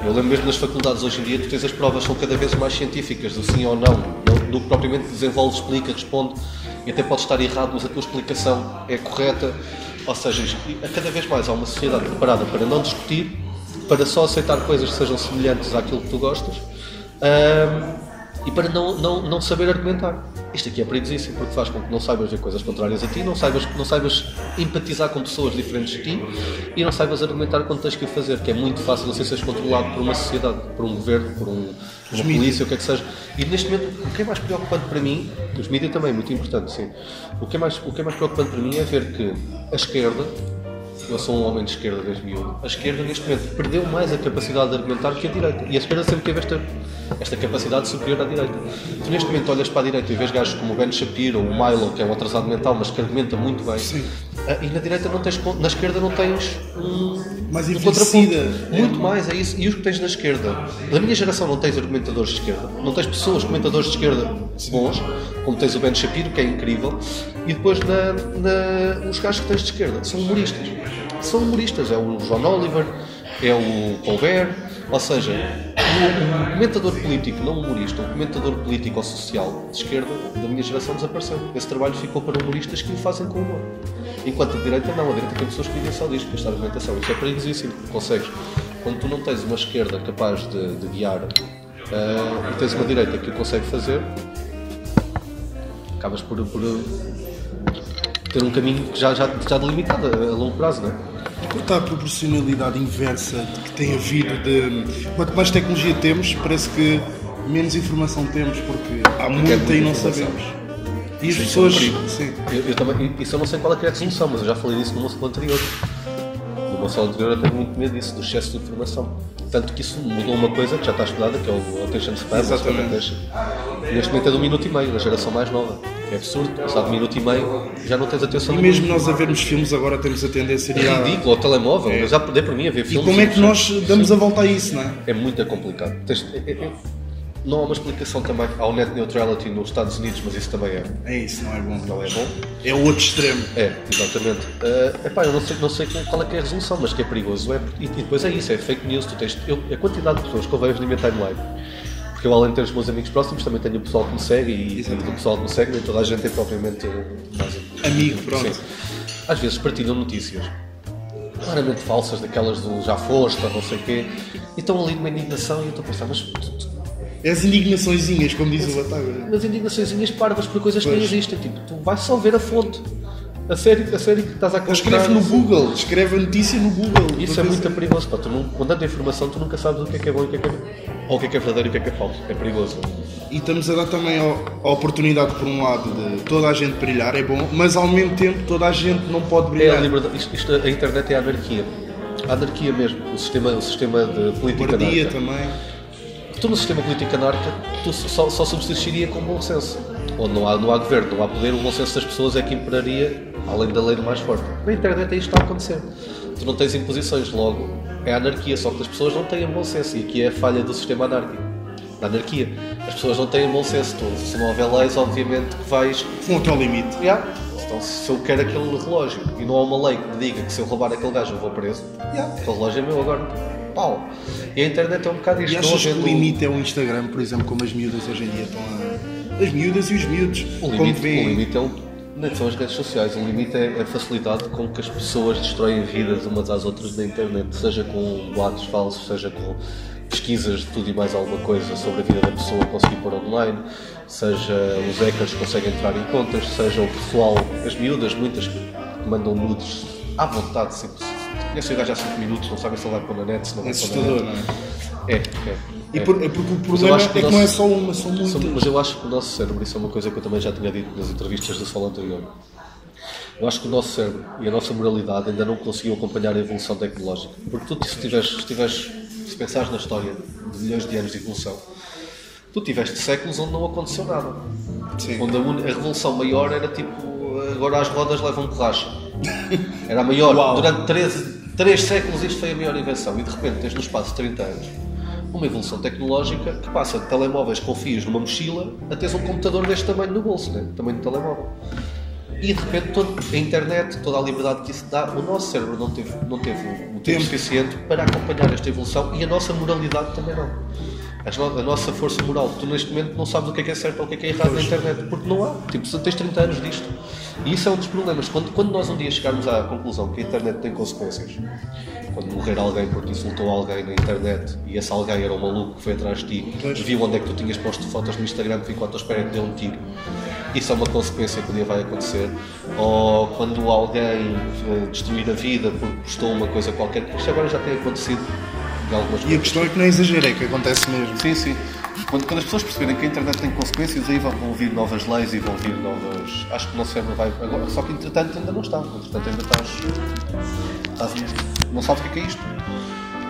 Eu lembro mesmo nas faculdades hoje em dia, tu tens as provas são cada vez mais científicas, do sim ou não, do, que propriamente desenvolve, explica, responde, e até pode estar errado, mas a tua explicação é correta. Ou seja, cada vez mais há uma sociedade preparada para não discutir, para só aceitar coisas que sejam semelhantes àquilo que tu gostas ahm, e para não, não, não saber argumentar. Isto aqui é perigosíssimo porque faz com que não saibas ver coisas contrárias a ti, não saibas, não saibas empatizar com pessoas diferentes de ti e não saibas argumentar quando tens que o fazer, que é muito fácil assim seres controlado por uma sociedade, por um governo, por um, uma polícia, o que é que seja. E neste momento, o que é mais preocupante para mim, os mídias também muito importante, sim. O que, é mais, o que é mais preocupante para mim é ver que a esquerda, eu sou um homem de esquerda desde miúdo. A esquerda, neste momento, perdeu mais a capacidade de argumentar que a direita. E a esquerda sempre teve esta, esta capacidade superior à direita. Tu, neste momento, olhas para a direita e vês gajos como o Ben Shapiro ou o Milo, que é um atrasado mental, mas que argumenta muito bem. Ah, E na direita não tens, na esquerda não tens um, Mais um envelhecida. contraponto. Muito mais, é isso. E os que tens na esquerda? Da minha geração não tens argumentadores de esquerda, não tens pessoas comentadores de esquerda bons, como tens o Ben Shapiro, que é incrível, e depois na, na- os gajos que tens de esquerda são humoristas. São humoristas, é o João Oliver, é o Colbert, ou seja, o, comentador político, não humorista, o comentador político ou social de esquerda da minha geração desapareceu. Esse trabalho ficou para humoristas que o fazem com humor. Enquanto a direita não, a direita tem pessoas que vivem só disto, com esta argumentação. Isso é perigosíssimo, consegues, quando tu não tens uma esquerda capaz de, de guiar ah, e tens uma direita que o consegue fazer, acabas por, por ter um caminho que já, já, já delimitado a, a longo prazo, não é? Cortar a proporcionalidade inversa que tem havido de. Quanto mais tecnologia temos, parece que menos informação temos, porque há muita muita e não informação. sabemos. E as é pessoas. sim. Eu, eu também, isso eu não sei qual é, que é a solução, mas eu já falei disso no meu anterior. No meu anterior eu tenho muito medo disso, do excesso de informação. Tanto que isso mudou uma coisa que já está estudada, que é o attention span, Exatamente. Neste momento é de um minuto e meio, da geração mais nova. É absurdo, passado um minuto e meio já não tens atenção E mesmo nós a vermos filmes agora temos a tendência de ir É à- ridículo, ao telemóvel. Eu já dei para mim a ver E filmes. como é que e- nós damos a volta a isso, não é? É muito complicado. É- é- é- não há uma explicação também ao net neutrality nos Estados Unidos, mas isso também é, É isso, não é bom. não é bom. É o outro extremo. É, exatamente. Uh, epá, eu não sei, não sei qual é que é a resolução, mas que é perigoso. É, e, e depois é isso, é fake news. Tu tens, eu, a quantidade de pessoas que eu vejo na minha timeline. Porque eu, além de ter os meus amigos próximos, também tenho o pessoal que me segue e, e do pessoal que me segue, nem toda a gente é propriamente mais- Amigo, pronto. Sim. Às vezes partilham notícias claramente falsas, daquelas do já foste, ou não sei o quê, e estão ali numa indignação e eu estou a pensar, mas tu- É as indignaçõezinhas, como diz o Batágoras. nas indignações parvas por coisas que nem Pois. existem. Tipo, tu vais só ver a fonte. A sério, a sério que estás a Ou escreve no Google, escreve a notícia no Google. Isso é muito perigoso, pá. Tu não, com tanta informação, tu nunca sabes o que é que é bom e o que é que é mau. Ou o que é que é verdadeiro e o que é que é falso. É perigoso. E estamos a dar também a, a oportunidade, por um lado, de toda a gente brilhar, é bom, mas ao mesmo tempo toda a gente não pode É brilhar. a liberdade. Isto, isto- a internet é a anarquia. A anarquia mesmo. O sistema, o sistema de política anarca. também. Tu no sistema político anarca, tu só, só subsistiria com bom senso. Onde não há, não há governo, não há poder, o bom senso das pessoas é que imperaria, além da lei do mais forte. Na internet é isto que está a acontecer. Tu não tens imposições, logo é anarquia, só que as pessoas não têm bom senso. E aqui é a falha do sistema anárquico. Da anarquia. As pessoas não têm bom senso. Tu, se não houver leis, obviamente que vais Vão até ao limite. Yeah. Então, se eu quero aquele relógio e não há uma lei que me diga que se eu roubar aquele gajo eu vou preso, Yeah. aquele relógio é meu agora. Pau. E a internet é um bocado isto. E achas que o limite é o Instagram, por exemplo, como as miúdas hoje em dia estão a. As miúdas e os miúdos. O como limite, vêem. o limite é um, não são as redes sociais. O limite é a facilidade com que as pessoas destroem vidas umas às outras na internet, seja com boatos falsos, seja com pesquisas de tudo e mais alguma coisa sobre a vida da pessoa conseguir pôr online, seja os hackers que conseguem entrar em contas, seja o pessoal, as miúdas, muitas que mandam nudes à vontade, sempre. Conhece o gajo há 5 minutos, não sabem se ele vai pôr na net, se não É vai pôr na assustador, net. não é? É, é. E é. por- é porque o problema é que que o não é nosso- só uma, são muitas. Mas eu acho que o nosso cérebro, isso é uma coisa que eu também já tinha dito nas entrevistas da sala anterior. Eu acho que o nosso cérebro e a nossa moralidade ainda não conseguiu acompanhar a evolução tecnológica. Porque tu, se tiveres, se, tiveres, se pensares na história de milhões de anos de evolução, tu tiveste séculos onde não aconteceu nada. Sim. Onde a, a revolução maior era tipo, agora as rodas levam borracha. Era a maior. (laughs) Durante 13, 3 séculos isto foi a maior invenção. E de repente tens no espaço de 30 anos uma evolução tecnológica que passa de telemóveis com fios numa mochila a teres um computador deste tamanho no bolso, né? tamanho de telemóvel. E de repente todo- a internet, toda a liberdade que isso dá, o nosso cérebro não teve, não teve o Tempo. suficiente para acompanhar esta evolução e a nossa moralidade também não. A nossa força moral, tu neste momento não sabes o que é que é certo ou o que é que é errado na internet, porque não há. Tipo, se tens 30 anos disto. E isso é um dos problemas. Quando, quando nós um dia chegarmos à conclusão que a internet tem consequências, quando morrer alguém porque insultou alguém na internet e esse alguém era um maluco que foi atrás de ti, Pois. viu onde é que tu tinhas posto fotos no Instagram, ficou à tua espera e te deu um tiro. Isso é uma consequência que um dia vai acontecer. Ou quando alguém eh, destruir a vida porque postou uma coisa qualquer, isto agora já tem acontecido de algumas E a coisas. questão é que não é exagero, é que acontece mesmo. Sim, sim. Quando, quando as pessoas perceberem que a internet tem consequências, aí vão, vão vir novas leis e vão vir novas. Acho que o nosso cérebro vai. Agora, só que entretanto ainda não está. Entretanto ainda estás. estás não sabes o que é, que é isto.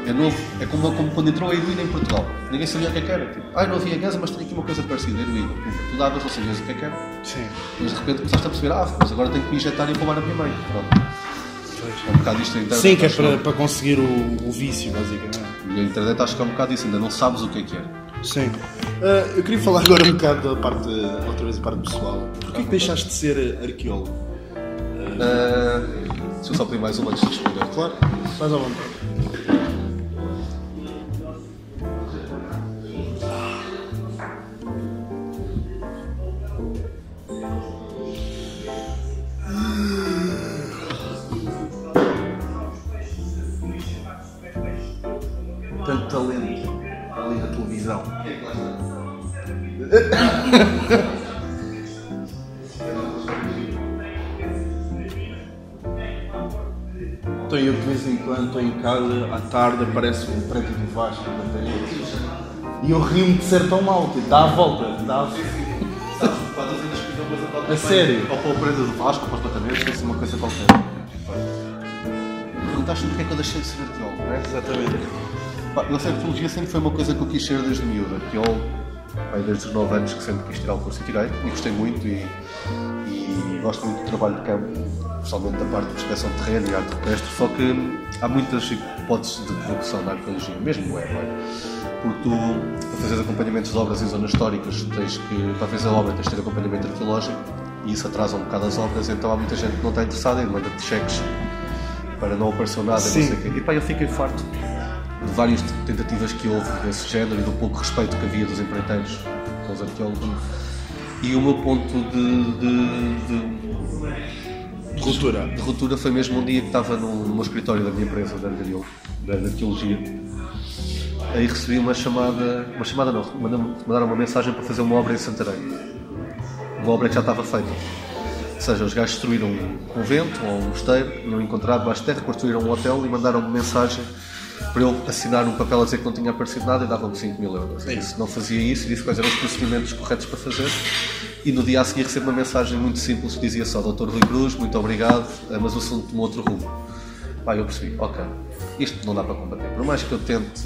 É novo. É como, como quando entrou a heroína em Portugal. Ninguém sabia o que é que era. Tipo, ah, não havia gás, mas tinha aqui uma coisa parecida, heroína. Pumba. Tu davas, não sabias o que é que era. Sim. Mas de repente começaste a perceber, ah, mas agora tenho que me injetar e roubar a minha mãe. Pronto. É um bocado isto a internet. Sim, que é para, para conseguir o, o vício, basicamente. E a internet acho que é um bocado isso, ainda não sabes o que é que é. Sim. Ah, eu queria falar agora um bocado da parte, outra vez a parte pessoal. Porquê que deixaste de ser arqueólogo? Ah, deixa eu só pedir mais uma antes de responder. Claro, faz à vontade. Televisão. Então eu de vez em quando estou em casa, à tarde aparece um preto do Vasco na parede. E eu rio-me de ser tão mal, tipo, dá a volta, dá a A sério? Ou para o prenda do Vasco, para os batanetes, tem uma coisa qualquer. Perguntaste-me porque é que eu deixei de ser arqueólogo, não é? Exatamente. Pá, eu sei que arqueologia sempre foi uma coisa que eu quis ser desde miúdo. Arqueólogo, pá, desde os 9 anos que sempre quis tirar o curso e tirei. E gostei muito e, e gosto muito do trabalho de campo, especialmente da parte de prospeção de terreno e arte rupestre. Só que há muitas hipóteses de corrupção na arqueologia, mesmo é, não é? Porque tu, para fazer acompanhamentos de obras em zonas históricas, tens que, para fazer a obra, tens de ter acompanhamento arqueológico e isso atrasa um bocado as obras, então há muita gente que não está interessada e manda-te cheques para não aparecer nada, Sim. não sei o quê. E pá, eu fiquei farto de várias tentativas que houve desse género e do pouco respeito que havia dos empreiteiros com os arqueólogos. E o meu ponto de, de, de, De ruptura. de ruptura foi mesmo um dia que estava no, no meu escritório da minha empresa, da, da, da arqueologia. Aí recebi uma chamada, uma chamada não, mandaram uma mensagem para fazer uma obra em Santarém. Uma obra que já estava feita. Ou seja, os gajos destruíram um convento ou um mosteiro, não encontraram debaixo de terra, construíram um hotel e mandaram uma mensagem para eu assinar um papel a dizer que não tinha aparecido nada e davam-me 5 mil euros. Eu disse, não fazia isso disse quais eram os procedimentos corretos para fazer. E no dia a seguir recebo uma mensagem muito simples que dizia só Dr. Rui Cruz, muito obrigado, mas o assunto tomou outro rumo. Pá, eu percebi, ok, isto não dá para combater. Por mais que eu tente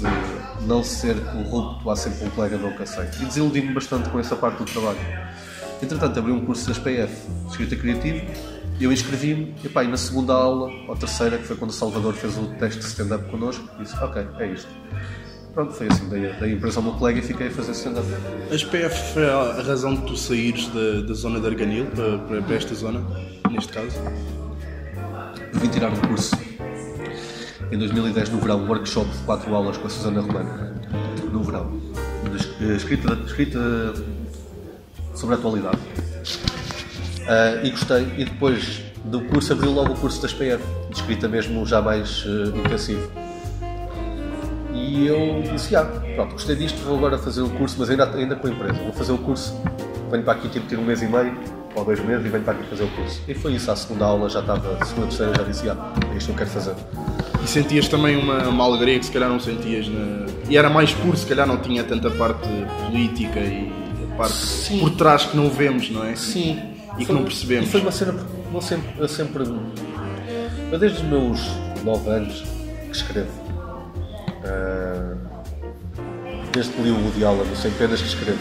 não ser corrupto, há sempre um colega que aceita. E desiludi-me bastante com essa parte do trabalho. Entretanto, abri um curso da SPF de escrita criativa, eu inscrevi-me, e pá, e na segunda aula, ou terceira, que foi quando o Salvador fez o teste de stand-up connosco, disse, ok, é isto. Pronto, foi assim, dei, dei a impressão ao meu colega e fiquei a fazer stand-up. A SPF foi a razão de tu saíres da, da zona de Arganil para, para, para esta zona, neste caso? Vim tirar um curso em 2010 no verão, um workshop de 4 aulas com a Susana Romano, no verão, de escrita, escrita sobre a atualidade. Uh, e gostei, e depois do curso abriu logo o curso da SPF, de escrita mesmo já mais uh, intensivo. E eu disse, ah, pronto, gostei disto, vou agora fazer o curso, mas ainda, ainda com a empresa, vou fazer o curso, venho para aqui tipo ter um mês e meio, ou dois meses, e venho para aqui fazer o curso. E foi isso, à segunda aula já estava, segunda, terceira, já disse, ah, é isto que eu quero fazer. E sentias também uma, uma alegria que se calhar não sentias na... E era mais puro, se calhar não tinha tanta parte política e a parte Sim. por trás que não vemos, não é? Sim. E foi, que não percebemos. E foi uma cena eu sempre, eu sempre. Eu desde os meus 9 anos que escrevo. Uh, desde que li o Woody Allen, sem penas que escrevo.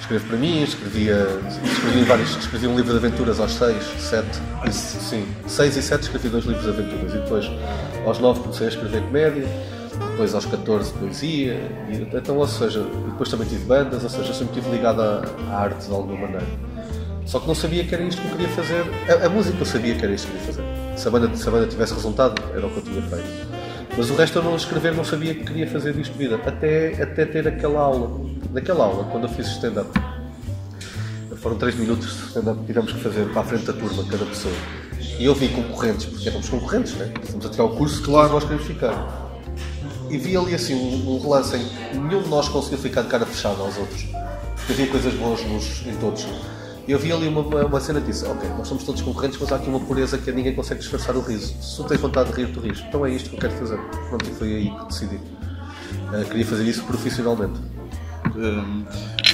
Escrevo para mim, escrevia, escrevi, vários, escrevi um livro de aventuras aos 6, 7, sim, 6 e 7 escrevi dois livros de aventuras e depois aos 9 comecei a escrever comédia, depois aos 14 poesia, e, então, ou seja, depois também tive bandas, ou seja, sempre estive ligado à, à arte de alguma maneira. Só que não sabia que era isto que eu queria fazer. A, a música eu sabia que era isto que eu queria fazer. Se a, banda, se a banda tivesse resultado, era o que eu tinha feito. Mas o resto eu não escrever, não sabia que queria fazer disto vida. Até, até ter aquela aula. Naquela aula, quando eu fiz stand-up. Foram 3 minutos de stand-up que tivemos que fazer para a frente da turma, cada pessoa. E eu vi concorrentes, porque éramos concorrentes, né? Estamos a tirar o curso que lá nós queremos ficar. E vi ali assim um, um relance em que nenhum de nós conseguiu ficar de cara fechada aos outros. Porque havia coisas boas nos, em todos eu vi ali uma, uma cena que disse: Ok, nós somos todos concorrentes, mas há aqui uma pureza que ninguém consegue disfarçar o riso. Se tu tens vontade de rir, tu ris. Então é isto que eu quero fazer. Pronto, e foi aí que decidi. Uh, queria fazer isso profissionalmente. Um,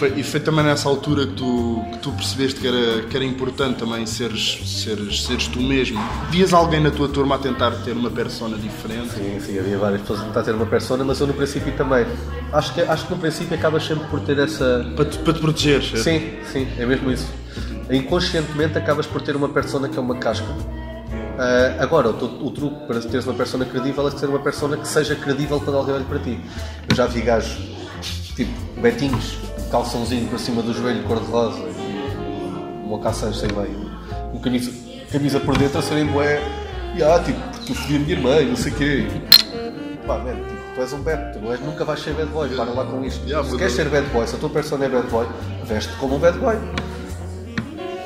foi, e foi também nessa altura que tu, que tu percebeste que era, que era importante também seres, seres, seres tu mesmo. Vias alguém na tua turma a tentar ter uma persona diferente? Sim, sim, havia várias pessoas a tentar ter uma persona, mas eu no princípio também. Acho que, acho que no princípio acabas sempre por ter essa. Para te, para te proteger? Sim, sim, é mesmo isso. Inconscientemente acabas por ter uma persona que é uma casca. Uh, agora, o, o, truque para teres uma persona credível é ser uma persona que seja credível quando alguém olha para ti. Eu já vi gajos, tipo, betinhos, calçãozinho para cima do joelho, cor-de-rosa, uma caçange sem meio, uma camisa, camisa por dentro a serem bué, e ah, tipo, porque eu fui a minha irmã, não sei o quê. Pá, man, tipo, tu és um bad, tu és, nunca vais ser bad boy, para lá com isto. Yeah, se queres ser bad boy, se a tua persona é bad boy, veste como um bad boy.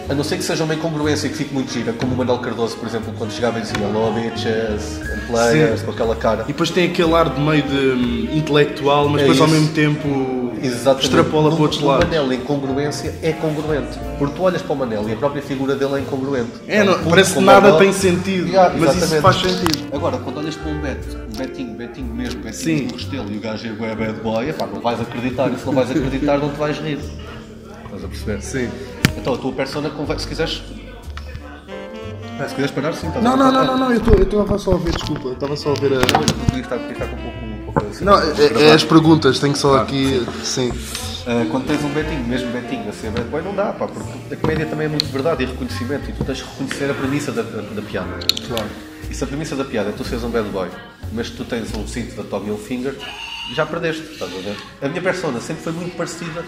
A não ser que seja uma incongruência que fique muito gira, como o Manuel Cardoso, por exemplo, quando chegava e dizia Hello bitches and players, Sim. com aquela cara. E depois tem aquele ar de meio de hum, intelectual, mas é depois isso. ao mesmo tempo Exatamente. extrapola no, para outros lados. O Manel, a incongruência é congruente. Porque tu olhas para o Manel e a própria figura dele é incongruente. É, não, parece que nada Manel, tem sentido, yeah, mas isso faz sentido. Agora, quando olhas para um Beto, um Betinho, Betinho mesmo, Betinho do Restelo e o gajo é bad boy, epá, não vais acreditar, e se não vais acreditar não te vais rir. Estás a perceber? Sim. Então a tua persona, se quiseres. Ah, se quiseres parar, sim. Não, não, não, não, não, eu estava só a ver, desculpa. Estava só a ver a. Podia estar, estar com um pouco. Um pouco assim, não, é, é, as perguntas, tenho só aqui. Sim. Uh, quando tens um Betinho, mesmo Betinho a ser bad boy, não dá, pá, porque a comédia também é muito verdade e reconhecimento e tu tens que reconhecer a premissa da, da, da piada. Claro. E se a premissa da piada é tu seres um bad boy, mas tu tens um cinto da Tommy Hilfiger, já perdeste, estás a ver? A minha persona sempre foi muito parecida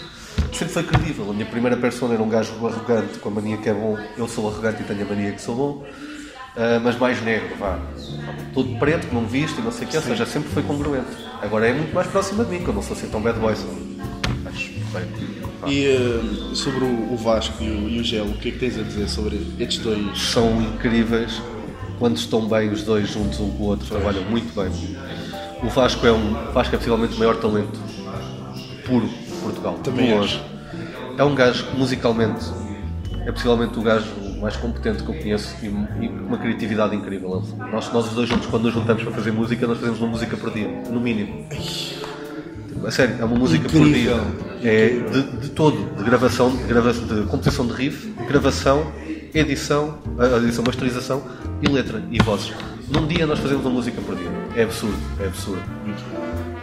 sempre foi credível. A minha primeira persona era um gajo arrogante, com a mania que é bom. Eu sou arrogante e tenho a mania que sou bom. Uh, mas mais negro, vá. Todo preto, não visto e não sei o que, ou seja, sempre foi congruente. Agora é muito mais próximo de mim, que eu não sou assim tão bad boy. Mas, bem, e uh, sobre o Vasco e o, e o Gelo, o que é que tens a dizer sobre estes dois? São incríveis quando estão bem os dois juntos um com o outro, trabalham muito bem. O Vasco é um Vasco é possivelmente o maior talento puro Portugal. Também longe. É um gajo, musicalmente, é possivelmente o gajo mais competente que eu conheço e, e uma criatividade incrível. Nós, nós os dois juntos, quando nos juntamos para fazer música, nós fazemos uma música por dia, no mínimo. A sério, é uma música Incrível. por dia. É de, de todo, de gravação, de, grava, de composição de riff, gravação, edição, a edição, masterização e letra e vozes. Num dia nós fazemos uma música por dia. É absurdo, é absurdo.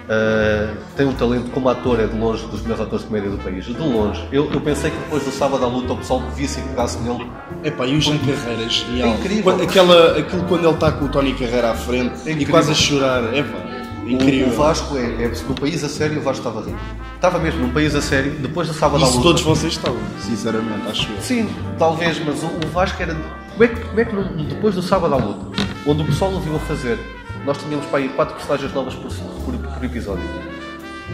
Uh, tem um talento como ator, é de longe dos melhores atores de comédia do país. De longe. Eu, eu pensei que depois do sábado à luta o pessoal visse e pegasse nele. Epá, e o Jean Carreira é genial. É incrível. Quando- Aquela, aquilo quando ele está com o Tony Carreira à frente e incrível. quase a chorar. Epá, incrível. O, o Vasco é, é no país a sério, o Vasco estava rico. Estava mesmo num país a sério, depois do sábado à Isso luta. todos vocês estavam, sinceramente, acho eu. Sim, talvez, mas o, o Vasco era. Como é que, como é que num- depois do sábado à luta, onde o pessoal o viu a fazer, nós tínhamos para aí 4 personagens novas por, por, por episódio.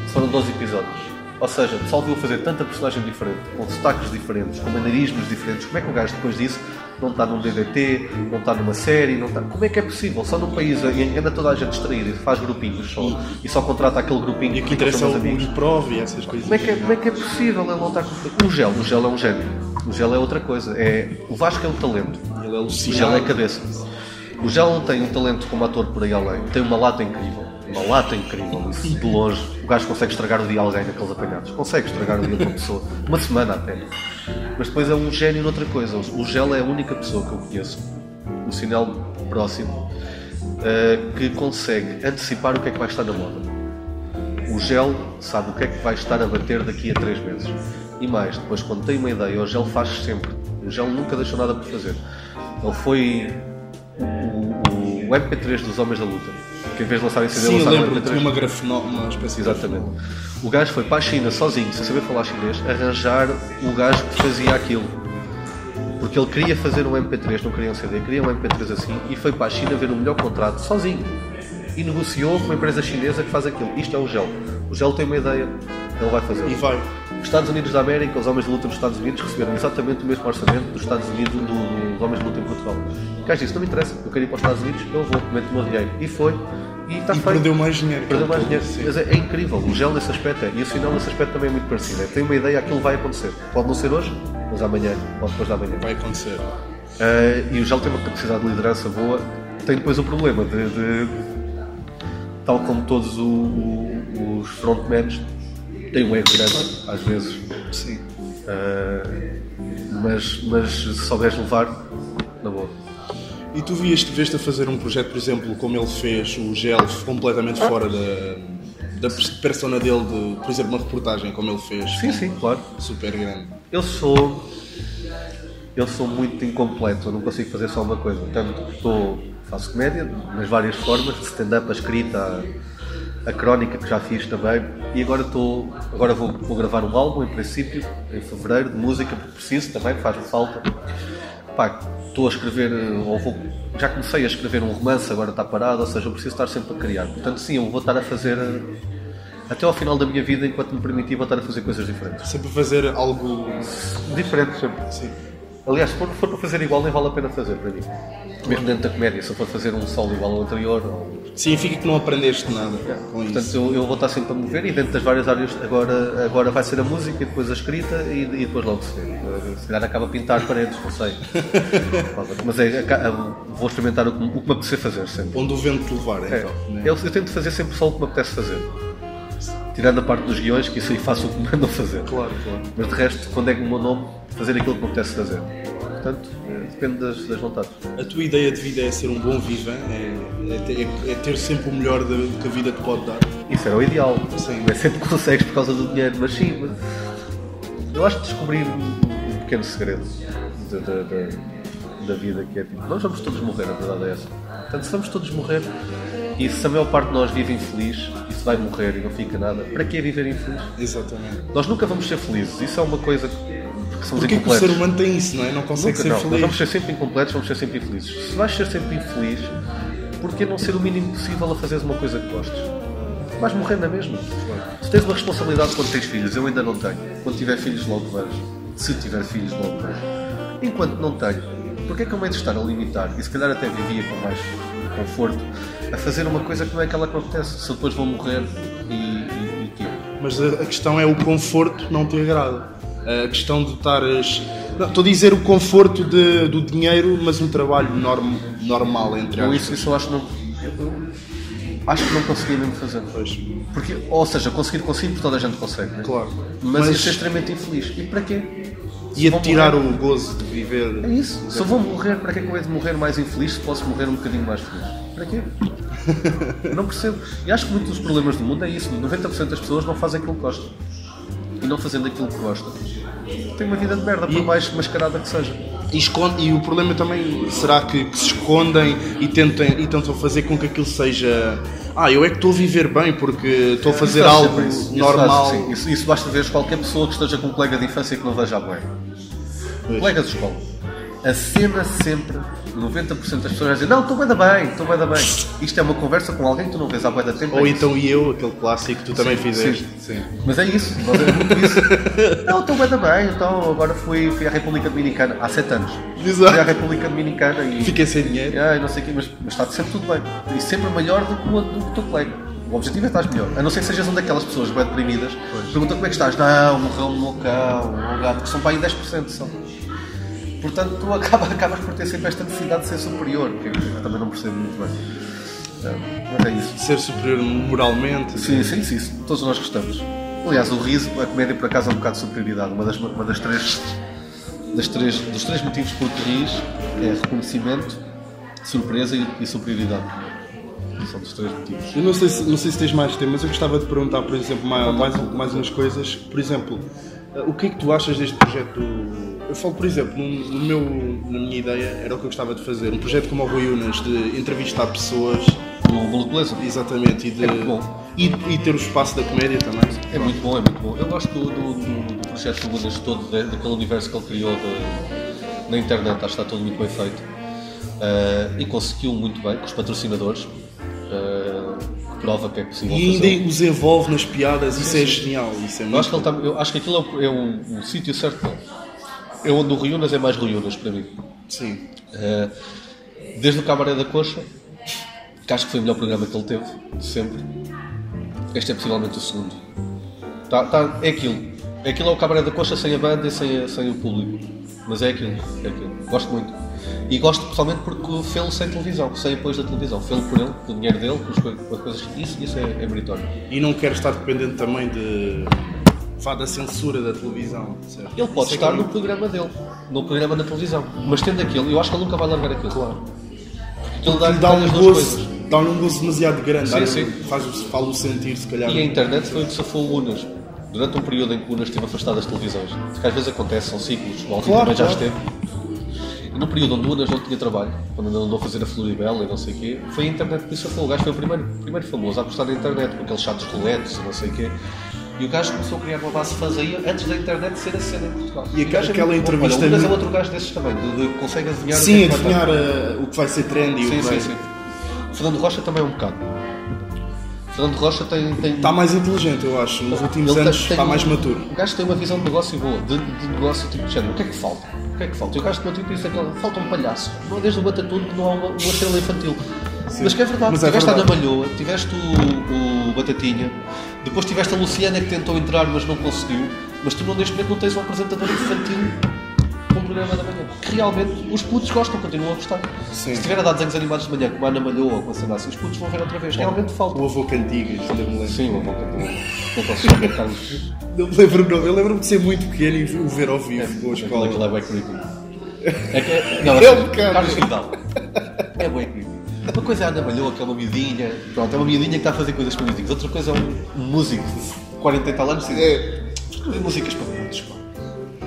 Foram 12 episódios. Ou seja, o pessoal viu a fazer tanta personagem diferente, com sotaques diferentes, com maneirismos diferentes. Como é que o gajo depois disso não está num DDT, não está numa série, não está. Como é que é possível? Só num país em que anda toda a gente distraída e faz grupinhos só e só contrata aquele grupinho E fica interessa com os o amigos. de prova e essas coisas. Como é, que é, como é que é possível ele não estar com o gel? O gel é um gênio. O gel é outra coisa. É, o Vasco é o talento. Ele é O gel é a cabeça. O gel não tem um talento como ator por aí além. Tem uma lata incrível. Uma lata incrível. Isso de longe. O gajo consegue estragar o dia a alguém naqueles apanhados. Consegue estragar o dia de uma pessoa. Uma semana até. Mas depois é um gênio noutra coisa. O gel é a única pessoa que eu conheço. O sinal próximo. eh, que consegue antecipar o que é que vai estar na moda. O gel sabe o que é que vai estar a bater daqui a três meses. E mais, depois quando tem uma ideia, o gel faz sempre. O gel nunca deixou nada por fazer. Ele foi o, o- o MP3 dos Homens da Luta. Que em vez de lançarem CD, Sim, eu lançaram lembro, MP3. tinha uma grafenó, uma espécie de Exatamente. O gajo foi para a China sozinho, sem saber falar chinês, arranjar o gajo que fazia aquilo. Porque ele queria fazer um MP3, não queria um CD, queria um MP3 assim, e foi para a China ver o melhor contrato sozinho. E negociou com uma empresa chinesa que faz aquilo. Isto é o GEL. O GEL tem uma ideia, ele vai fazer. E vai. Os Estados Unidos da América, os homens de luta dos Estados Unidos receberam exatamente o mesmo orçamento dos Estados Unidos, do- dos homens de luta em Portugal. O gajo disse, não me interessa, eu quero ir para os Estados Unidos, eu vou, meto o meu dinheiro. E foi, e está E feito. perdeu mais dinheiro. Perdeu mais dinheiro. Sim. Mas é, é incrível, o gel nesse aspecto é. E o sinal nesse aspecto também é muito parecido. É, tem uma ideia, aquilo vai acontecer. Pode não ser hoje, mas amanhã, ou depois da manhã. Vai acontecer. Ah, e o gel tem uma capacidade de liderança boa. Tem depois o problema de, de- tal como todos o- o- os frontmans, tem um ego grande, às vezes. Sim. Ah, mas, mas se souberes levar, na boa. E tu vieste, veste a fazer um projeto, por exemplo, como ele fez o Gel, completamente fora da, da persona dele, de, por exemplo, uma reportagem como ele fez. Sim, sim, claro. Super grande. Eu sou. Eu sou muito incompleto, eu não consigo fazer só uma coisa. Tanto estou, faço comédia, nas várias formas, de stand-up, a escrita, a, a crónica que já fiz também. E agora estou. Agora vou, vou gravar um álbum, em princípio, em fevereiro, de música, porque preciso também, faz-me falta. Pá, estou a escrever, ou vou, já comecei a escrever um romance, agora está parado, ou seja, eu preciso estar sempre a criar. Portanto, sim, eu vou estar a fazer. eh, Até ao final da minha vida, enquanto me permitir, vou estar a fazer coisas diferentes. Sempre fazer algo. Diferentes sempre. Sim. Aliás, se for, for para fazer igual, nem vale a pena fazer para mim. Mesmo dentro da comédia, se eu for fazer um solo igual ao anterior. Ou... Significa que não aprendeste nada com Portanto, isso. eu, eu vou estar sempre a mover e dentro das várias áreas, agora, agora vai ser a música, e depois a escrita e, e depois logo se vê. Se calhar acaba a pintar paredes, não sei. (laughs) Mas é, aca- vou experimentar o que, o que me apetecer fazer sempre. Onde o vento te levar, É, então. né? eu, eu tento fazer sempre só o que me apetece fazer. Tirando a parte dos guiões, que isso aí faço o que me mandam fazer. Claro, claro. Mas de resto, quando é que o meu nome, fazer aquilo que me apetece fazer. Portanto, eh, depende das, das vontades. A tua ideia de vida é ser um bom vivan, é, é ter, é ter sempre o melhor de- que a vida te pode dar. Isso era o ideal. Sim. É sempre que consegues por causa do dinheiro, mas sim. mas eu acho que descobri um, um pequeno segredo da, da- da- da vida que é tipo, nós vamos todos morrer, a verdade é essa. Portanto, se vamos todos morrer e se a maior parte de nós vive infeliz e se vai morrer e não fica nada, para que viver infeliz? Exatamente. Nós nunca vamos ser felizes. Isso é uma coisa que, que somos Porquê que o incompletos. ser humano tem isso, não é? Não consegue Nunca, ser não. Nós feliz. vamos ser sempre incompletos, vamos ser sempre infelizes. Se vais ser sempre infeliz, porquê não ser o mínimo possível a fazeres uma coisa que gostes? Vais morrer na mesma. Tu tens uma responsabilidade quando tens filhos, eu ainda não tenho. Quando tiver filhos, logo vejo. Se tiver filhos, logo vejo. Enquanto não tenho, porquê é que eu meio de estar a limitar, e se calhar até vivia com mais conforto, a fazer uma coisa que não é aquela que me apetece? Se depois vou morrer e, e, e quê? Mas a questão é o conforto não te agrada. A questão de estares Não, Estou a dizer o conforto de- do dinheiro, mas um trabalho norm, normal, entre aspas. isso, isso eu acho que não. eu acho que não conseguia mesmo fazer. Pois, Porque, ou seja, conseguir consigo porque toda a gente consegue, né? claro. Mas, Mas- ia ser extremamente infeliz. E para quê? Ia vou tirar morrer- o gozo de viver. É isso. Se eu vou morrer, para que é que eu hei de morrer mais infeliz se posso morrer um bocadinho mais feliz? Para quê? (laughs) não percebo. E acho que muitos dos problemas do mundo é isso. 90% das pessoas não fazem aquilo que gostam. E não fazendo aquilo que gostam. Tem uma vida de merda, por E- mais mascarada que seja. E, esconde- e o problema também será que, que se escondem e, tentem, e tentam fazer com que aquilo seja. Ah, eu é que estou a viver bem porque estou a fazer Isso algo isso. Isso normal. sim. Isso, isso basta ver qualquer pessoa que esteja com um colega de infância que não veja a. Colegas de escola. A cena sempre, 90% das pessoas dizem, não, estou bem da bem, estou bem da bem. Isto é uma conversa com alguém que tu não vês há bem da tempo. Ou é então e eu, aquele clássico que tu também Sim, fizeste. sim. Mas é isso, nós é muito isso. (laughs) Não, estou bem da bem, então agora fui, fui à República Dominicana há 7 anos. Exato. Fui à República Dominicana e. Fiquei sem dinheiro. Ai, não sei o quê, mas, mas está sempre tudo bem. E sempre melhor do que o, do que o teu colega. O objetivo é estar melhor. A não ser que sejas uma daquelas pessoas bem deprimidas. Pergunta como é que estás. Não, morreu o meu cão, o meu gato, que são para aí 10% só. Portanto, tu acaba, acabas por ter sempre esta necessidade de ser superior, que eu também não percebo muito bem. Ah, Mas é isso. Ser superior moralmente. Sim, sim, sim, isso. todos nós gostamos. Aliás, o riso, a comédia por acaso é um bocado de superioridade. Uma das, uma das três, das três, dos três motivos por que ris é reconhecimento, surpresa e, e superioridade. São dos três motivos. Eu não sei, se, não sei se tens mais tempo, mas eu gostava de perguntar, por exemplo, mais, mais, mais umas coisas. Por exemplo, eh, o que é que tu achas deste projeto? Eu falo, por exemplo, no, meu, na minha ideia, era o que eu gostava de fazer. Um projeto como o Rui Unas, de entrevistar pessoas, Bolo de Beleza. exatamente, e, de, É muito bom. e, e ter o espaço da comédia também. É muito bom, é muito bom. Eu gosto do, do, do- projeto do Budas todo, da- daquele universo que ele criou de- na internet, acho que está tudo muito bem feito. Ah, e conseguiu muito bem com os patrocinadores, ah, que prova que é possível E fazer. ainda os envolve nas piadas, isso é genial. Isso é Eu acho que, ele tá- eu acho que aquilo é o, é o- o sítio certo para ele. Eu ando o Riunas é mais Riunas para mim. Sim. Eh, desde o Cabaré da Coxa, que acho que foi o melhor programa que ele teve, de sempre. Este é possivelmente o segundo. Tá, tá, é aquilo. Aquilo é o Cabaré da Coxa sem a banda e sem, a- sem o público. Mas é aquilo, é aquilo. Gosto muito. E gosto pessoalmente porque fê-lo sem televisão, sem apoios da televisão. Fê-lo por ele, com o dinheiro dele, com as, coi- com as coisas. Isso, isso é, é meritório. E não quero estar dependente também de. Vá da censura da televisão. certo? Ele pode é estar que no eu- programa dele, no programa na televisão. Mas tendo aquilo, eu acho que ele nunca vai largar aquilo. Claro. Ele dá, dá um gozo, coisas. dá um gozo demasiado grande, Sim, dá-lhe- sim. faz sentir se calhar. E a internet foi o que safou o Unas. Durante um período em que o Unas esteve afastado das televisões. Porque às vezes acontece, são ciclos, o Alvin Claro, também já claro. esteve. E no período onde o Unas não tinha trabalho, quando andou a fazer a Floribela e não sei o quê, foi a internet que o safou. O gajo foi o primeiro, primeiro famoso a apostar na internet, com aqueles chatos roletes e não sei o quê. E o gajo começou a criar uma base de fãs aí antes da internet ser a cena em Portugal. E o gajo é aquela muito bom. entrevista Olha, o Unas é outro gajo desses também, de, de- consegue adivinhar o que Sim, é que dar. adivinhar uh, o que vai ser trend e o Sim, que vai. sim, sim. O Fernando Rocha também é um bocado. O Fernando Rocha tem, tem, Está mais inteligente, eu acho. Nos últimos Ele anos tem- está mais maturo. O gajo tem uma visão de negócio boa, de, de negócio tipo de género. O que é que falta? O que é que falta? E o gajo tem tipo isso, aquele, falta um palhaço. Não desde o Batatuno que não há uma, uma estrela infantil. Mas que é verdade. Mas é tiveste a Ana verdade. Malhoa, tiveste o, o Batatinha, depois tiveste a Luciana que tentou entrar mas não conseguiu. Mas tu não, neste momento não tens um apresentador infantil para um programa da manhã. Que realmente os putos gostam, continuam a gostar. Sim. Se estiver a dar desenhos animados de manhã, como a Ana Malhoa ou com a cena assim, os putos vão ver outra vez. Realmente falta. O avô Cantigas, ainda me lembro. Sim, uma boca de. Não posso chamar o Carlos. Eu lembro-me de ser muito pequeno e o ver ao vivo com a escola. aquilo é bem creepy. (laughs) É que é, não, É é um bocado. Carlos Vidal. É bem creepy. Uma coisa é a Ana Malhoa, que é uma miudinha. Pronto, é uma miudinha que está a fazer coisas para miudinhos. Outra coisa é um, um músico de 40 e tal anos. É. Escrever músicas para putos, pá.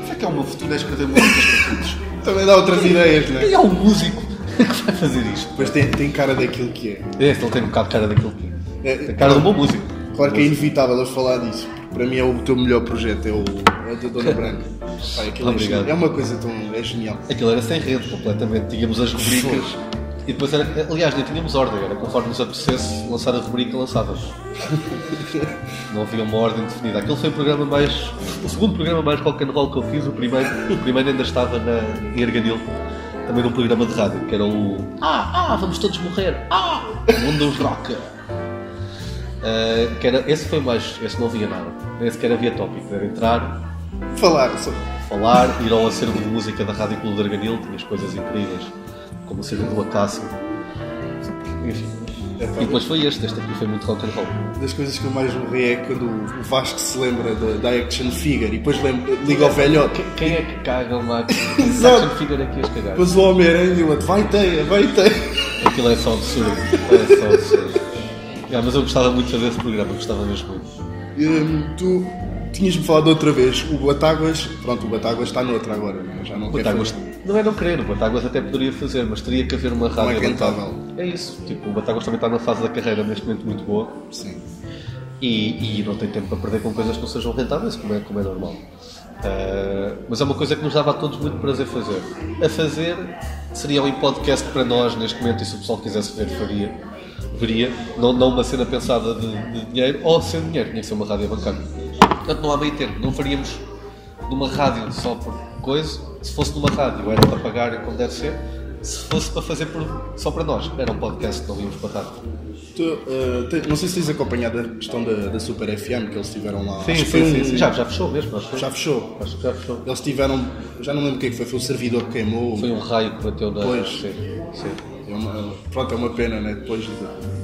Será que é o meu futuro é escrever músicas para putos? (laughs) Também dá outras ideias, não é? E há um músico (laughs) que vai fazer isto. Mas tem, tem cara daquilo que é. É, ele tem um bocado cara daquilo que é. É, Tem cara de um bom músico. Claro que é inevitável eu falar disso. Para mim é o teu melhor projeto, é o, é da Dona Branca. (laughs) Aquilo é, é uma coisa tão. é genial. Aquilo era sem rede completamente. Tínhamos as rubricas e depois era. Aliás, nem tínhamos ordem, era conforme nos apetecesse lançar a rubrica, lançávamos. (laughs) Não havia uma ordem definida. Aquele foi o programa mais. O segundo programa mais rock and roll que eu fiz, o primeiro, o primeiro ainda estava na, em Erganil, também num programa de rádio, que era o. Ah, ah, vamos todos morrer! Ah! O mundo dos rock! Ah, que era, esse foi mais. Esse não havia nada. Esse que era via tópico, era entrar, Falar, só- falar, ir ao acervo de música da Rádio Clube de Arganil, tinhas coisas incríveis, como cena do Acácio. Enfim. É, pá, E depois foi este, este aqui foi muito rock and roll. Das coisas que eu mais me ri é quando o Vasco se lembra da, da action figure e depois lembra, liga ao velhote. Quem é que caga uma (laughs) action figure aqui a cagar? Depois o Homem-Aranha e o outro, vai teia, vai teia. Aquilo é só absurdo. É só absurdo. Ah, mas eu gostava muito de fazer esse programa, gostava mesmo muito. Hum, tu tinhas-me falado outra vez, o Batáguas, pronto, o Batáguas está noutra agora, né? já não Batáguas. Não é não querer, o Batáguas até poderia fazer, mas teria que haver uma rádio é rentável. bancável. É isso, tipo, o Batáguas também está numa fase da carreira neste momento muito boa Sim. e, e não tem tempo para perder com coisas que não sejam rentáveis, como é, como é normal. Ah, mas é uma coisa que nos dava a todos muito prazer fazer. A fazer seria um podcast para nós neste momento e se o pessoal quisesse ver, faria. Veria, não, não uma cena pensada de, de dinheiro ou sem dinheiro, tinha que ser uma rádio bancária. Portanto, não há meio termo, não faríamos numa rádio só por coisa. Se fosse numa rádio era para pagar como deve ser, se fosse para fazer por- só para nós, era um podcast, não íamos para rádio. Tu, uh, te- não sei se tens acompanhado a questão da, da Super FM que eles tiveram lá. Que foi um- Já, já fechou mesmo, acho que Já fechou. Acho que já fechou. Eles tiveram, já não lembro o que é que foi, foi o servidor que queimou. Foi um raio que bateu na. Pois. Sim, sim. É uma, pronto, é uma pena, né? Depois de.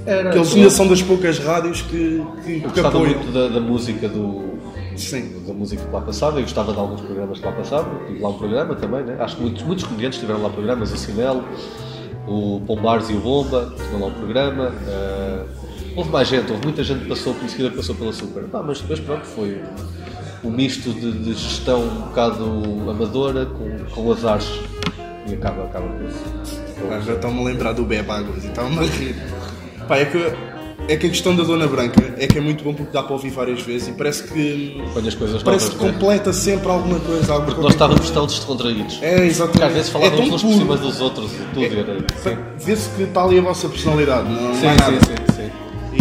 Era, que eles ainda são das poucas rádios que, que, que apoiam. muito da, da música do. Sim. Da música que lá passava, eu gostava de alguns programas que lá passavam, tive lá um programa também, né? acho que muitos, muitos comediantes tiveram lá programas, o Sinelo, o Pombars e o Bomba, tiveram lá um programa, eh, houve mais gente, houve muita gente que passou, conhecida que passou pela Super, Pá, mas depois pronto, foi um misto de, de gestão um bocado amadora com, com azares e acaba, acaba por isso. Ah, já estão-me a lembrar do Bebe Águas e estão-me a rir. Pá, é que, é que a questão da Dona Branca é que é muito bom porque dá para ouvir várias vezes e parece que. Quando as coisas Parece que né? completa sempre alguma coisa. Alguma Porque nós estávamos tão descontraídos. É, exatamente. Porque às vezes falávamos é uns por cima dos outros e tudo. era, sim. Vê-se que está ali a vossa personalidade, não, Sim, sim, nada. sim, sim.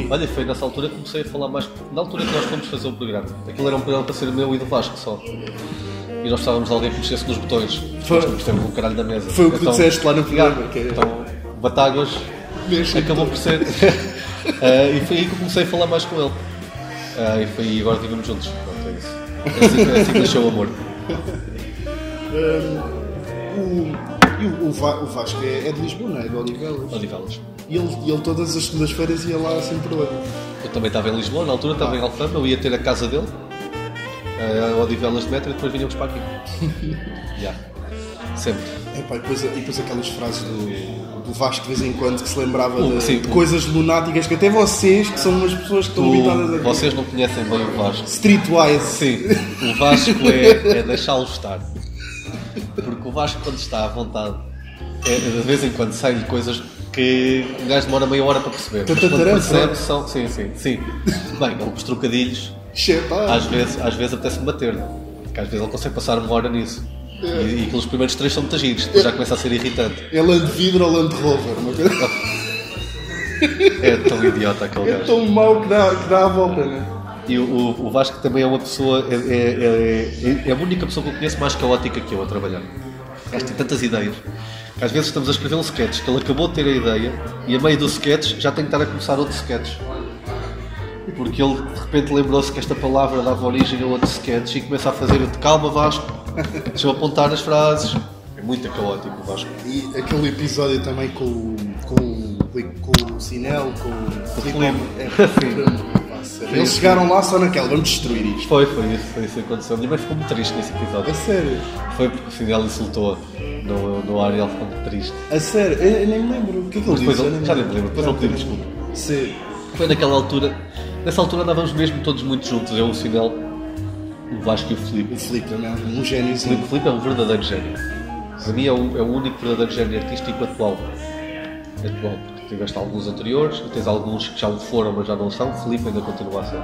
E- Olha, foi nessa altura que comecei a falar mais. Na altura que nós fomos fazer o programa. Aquilo era um programa para ser meu e do Vasco só. E nós precisávamos de alguém que mexesse nos botões. Foi. Nós temos um caralho da mesa. Foi o que tu disseste lá no programa, é- Então, em acabou por ser. (laughs) Ah, e foi aí que eu comecei a falar mais com ele. Ah, e foi aí agora vivemos juntos. Pronto, é isso. É assim, que- é assim que nasceu o amor. O, e o, o, o Vasco é, é de Lisboa, não é? De Odivelas. Odivelas. E ele, ele todas as segundas-feiras ia lá sem problema. Eu também estava em Lisboa, na altura estava em Alfama, eu ia ter a casa dele, a Odivelas de Metro, e depois vinhamos para aqui. (laughs) Já. Sempre. Epá, e, depois, e depois aquelas frases do, do Vasco de vez em quando que se lembrava Uh, de, sim, de coisas lunáticas que até vocês, que são umas pessoas que estão habitadas aqui. vocês não conhecem bem o Vasco. Streetwise. Sim, o Vasco é, é deixá-lo estar. Porque o Vasco, quando está à vontade, é, de vez em quando saem coisas que o gajo demora meia hora para perceber. Mas quando percebe, são. Sim, sim, sim. Bem, os trocadilhos, às vezes, às vezes apetece-me bater. Porque às vezes ele consegue passar uma hora nisso. E, e aqueles primeiros três são muito giros, depois já começa a ser irritante. É Land Vidro ou Land Rover. Uma coisa... É tão idiota aquele É gajo. tão mau que dá, que dá a volta, né? E o, o- Vasco também é uma pessoa, é, é- é- é a única pessoa que eu conheço mais caótica que eu a trabalhar. O gajo tem tantas ideias. Às vezes estamos a escrever um sketch que ele acabou de ter a ideia e a meio do sketch já tem que estar a começar outro sketch. Porque ele de repente lembrou-se que esta palavra dava origem a outro sketch e começa a fazer de calma Vasco, deixa-me apontar as frases. É muito caótico o Vasco. E aquele episódio também com, o- com, o- com o Sinel, com o Filipe. É, (laughs) sério. Eles chegaram lá só naquela, vamos destruir isto. Foi, foi isso, foi isso que aconteceu. Minha mãe ficou muito triste nesse episódio. A sério? Foi porque o Sinel insultou no, no ar e ele ficou muito triste. A sério? Eu, eu nem me lembro. O que é que ele disse? ele- Eu já nem me lembro, depois ele pediu desculpa. Sim. Foi naquela altura, nessa altura andávamos mesmo todos muito juntos, eu, o Sinel, o Vasco e o Filipe. O Filipe também é um O gêniozinho. Filipe, o Filipe é um verdadeiro gênio. Para mim é o, é o único verdadeiro gênio artístico atual. Atual, porque tiveste alguns anteriores, tens alguns que já o foram, mas já não são. O Filipe ainda continua a ser.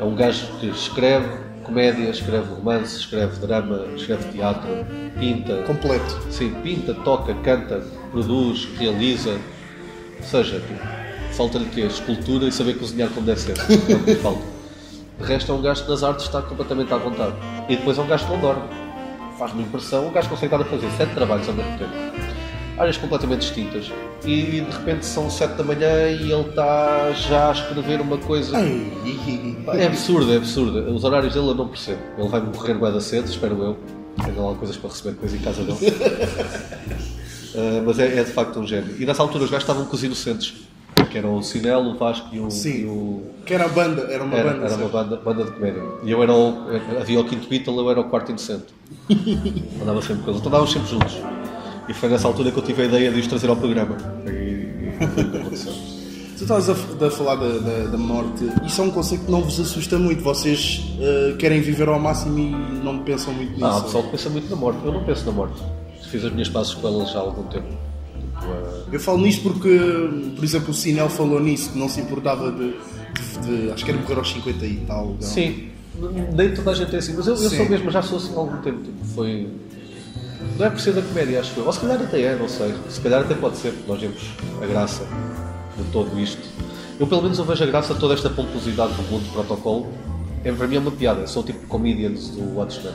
É um gajo que escreve comédia, escreve romance, escreve drama, escreve teatro, pinta. Completo. Sim, pinta, toca, canta, produz, realiza. Ou seja, tipo, falta-lhe que escultura e saber cozinhar como deve ser. O que lhe falta. De resto, é um gajo que nas artes está completamente à vontade. E depois é um gajo que não dorme. Faz-me impressão, um gajo consegue estar a fazer sete trabalhos ao mesmo tempo. Áreas completamente distintas. E de repente são sete da manhã e ele está já a escrever uma coisa. É absurdo, é absurdo. Os horários dele eu não percebo. Ele vai morrer bué da cedo, espero eu. Tenho lá coisas para receber depois em casa dele. Uh, (laughs) mas é, é, de facto um gênio. E nessa altura os gajos estavam com os inocentes, que eram o Sinelo, o Vasco e o. Sim. E o... Que era a banda, era uma era, banda. Era uma banda, banda de comédia. E eu era o. Havia o quinto Beatle, eu era o quarto inocente. (laughs) Andava sempre com eles. Então andávamos sempre juntos. E foi nessa altura que eu tive a ideia de os trazer ao programa. E, e foi o que aconteceu. (laughs) Tu estás a, a falar da, da, da, morte, isso é um conceito que não vos assusta muito. Vocês uh, querem viver ao máximo e não pensam muito nisso. Ah, o pessoal pensa muito na morte. Eu não penso na morte. Fiz as minhas passos com elas já há algum tempo. Eu falo nisto porque, por exemplo, o Sinel falou nisso, que não se importava de, de, de acho que era morrer aos 50 e tal. Não? Sim, nem toda a gente é assim, mas eu, eu sou mesmo, já sou assim há algum tempo. Tipo, foi. Não é por ser da comédia, acho eu. Ou se calhar até é, não sei. Se calhar até pode ser, porque nós vemos a graça de todo isto. Eu pelo menos eu vejo a graça de toda esta pomposidade do mundo de protocolo. É, para mim é uma piada, sou tipo comedians do Watchmen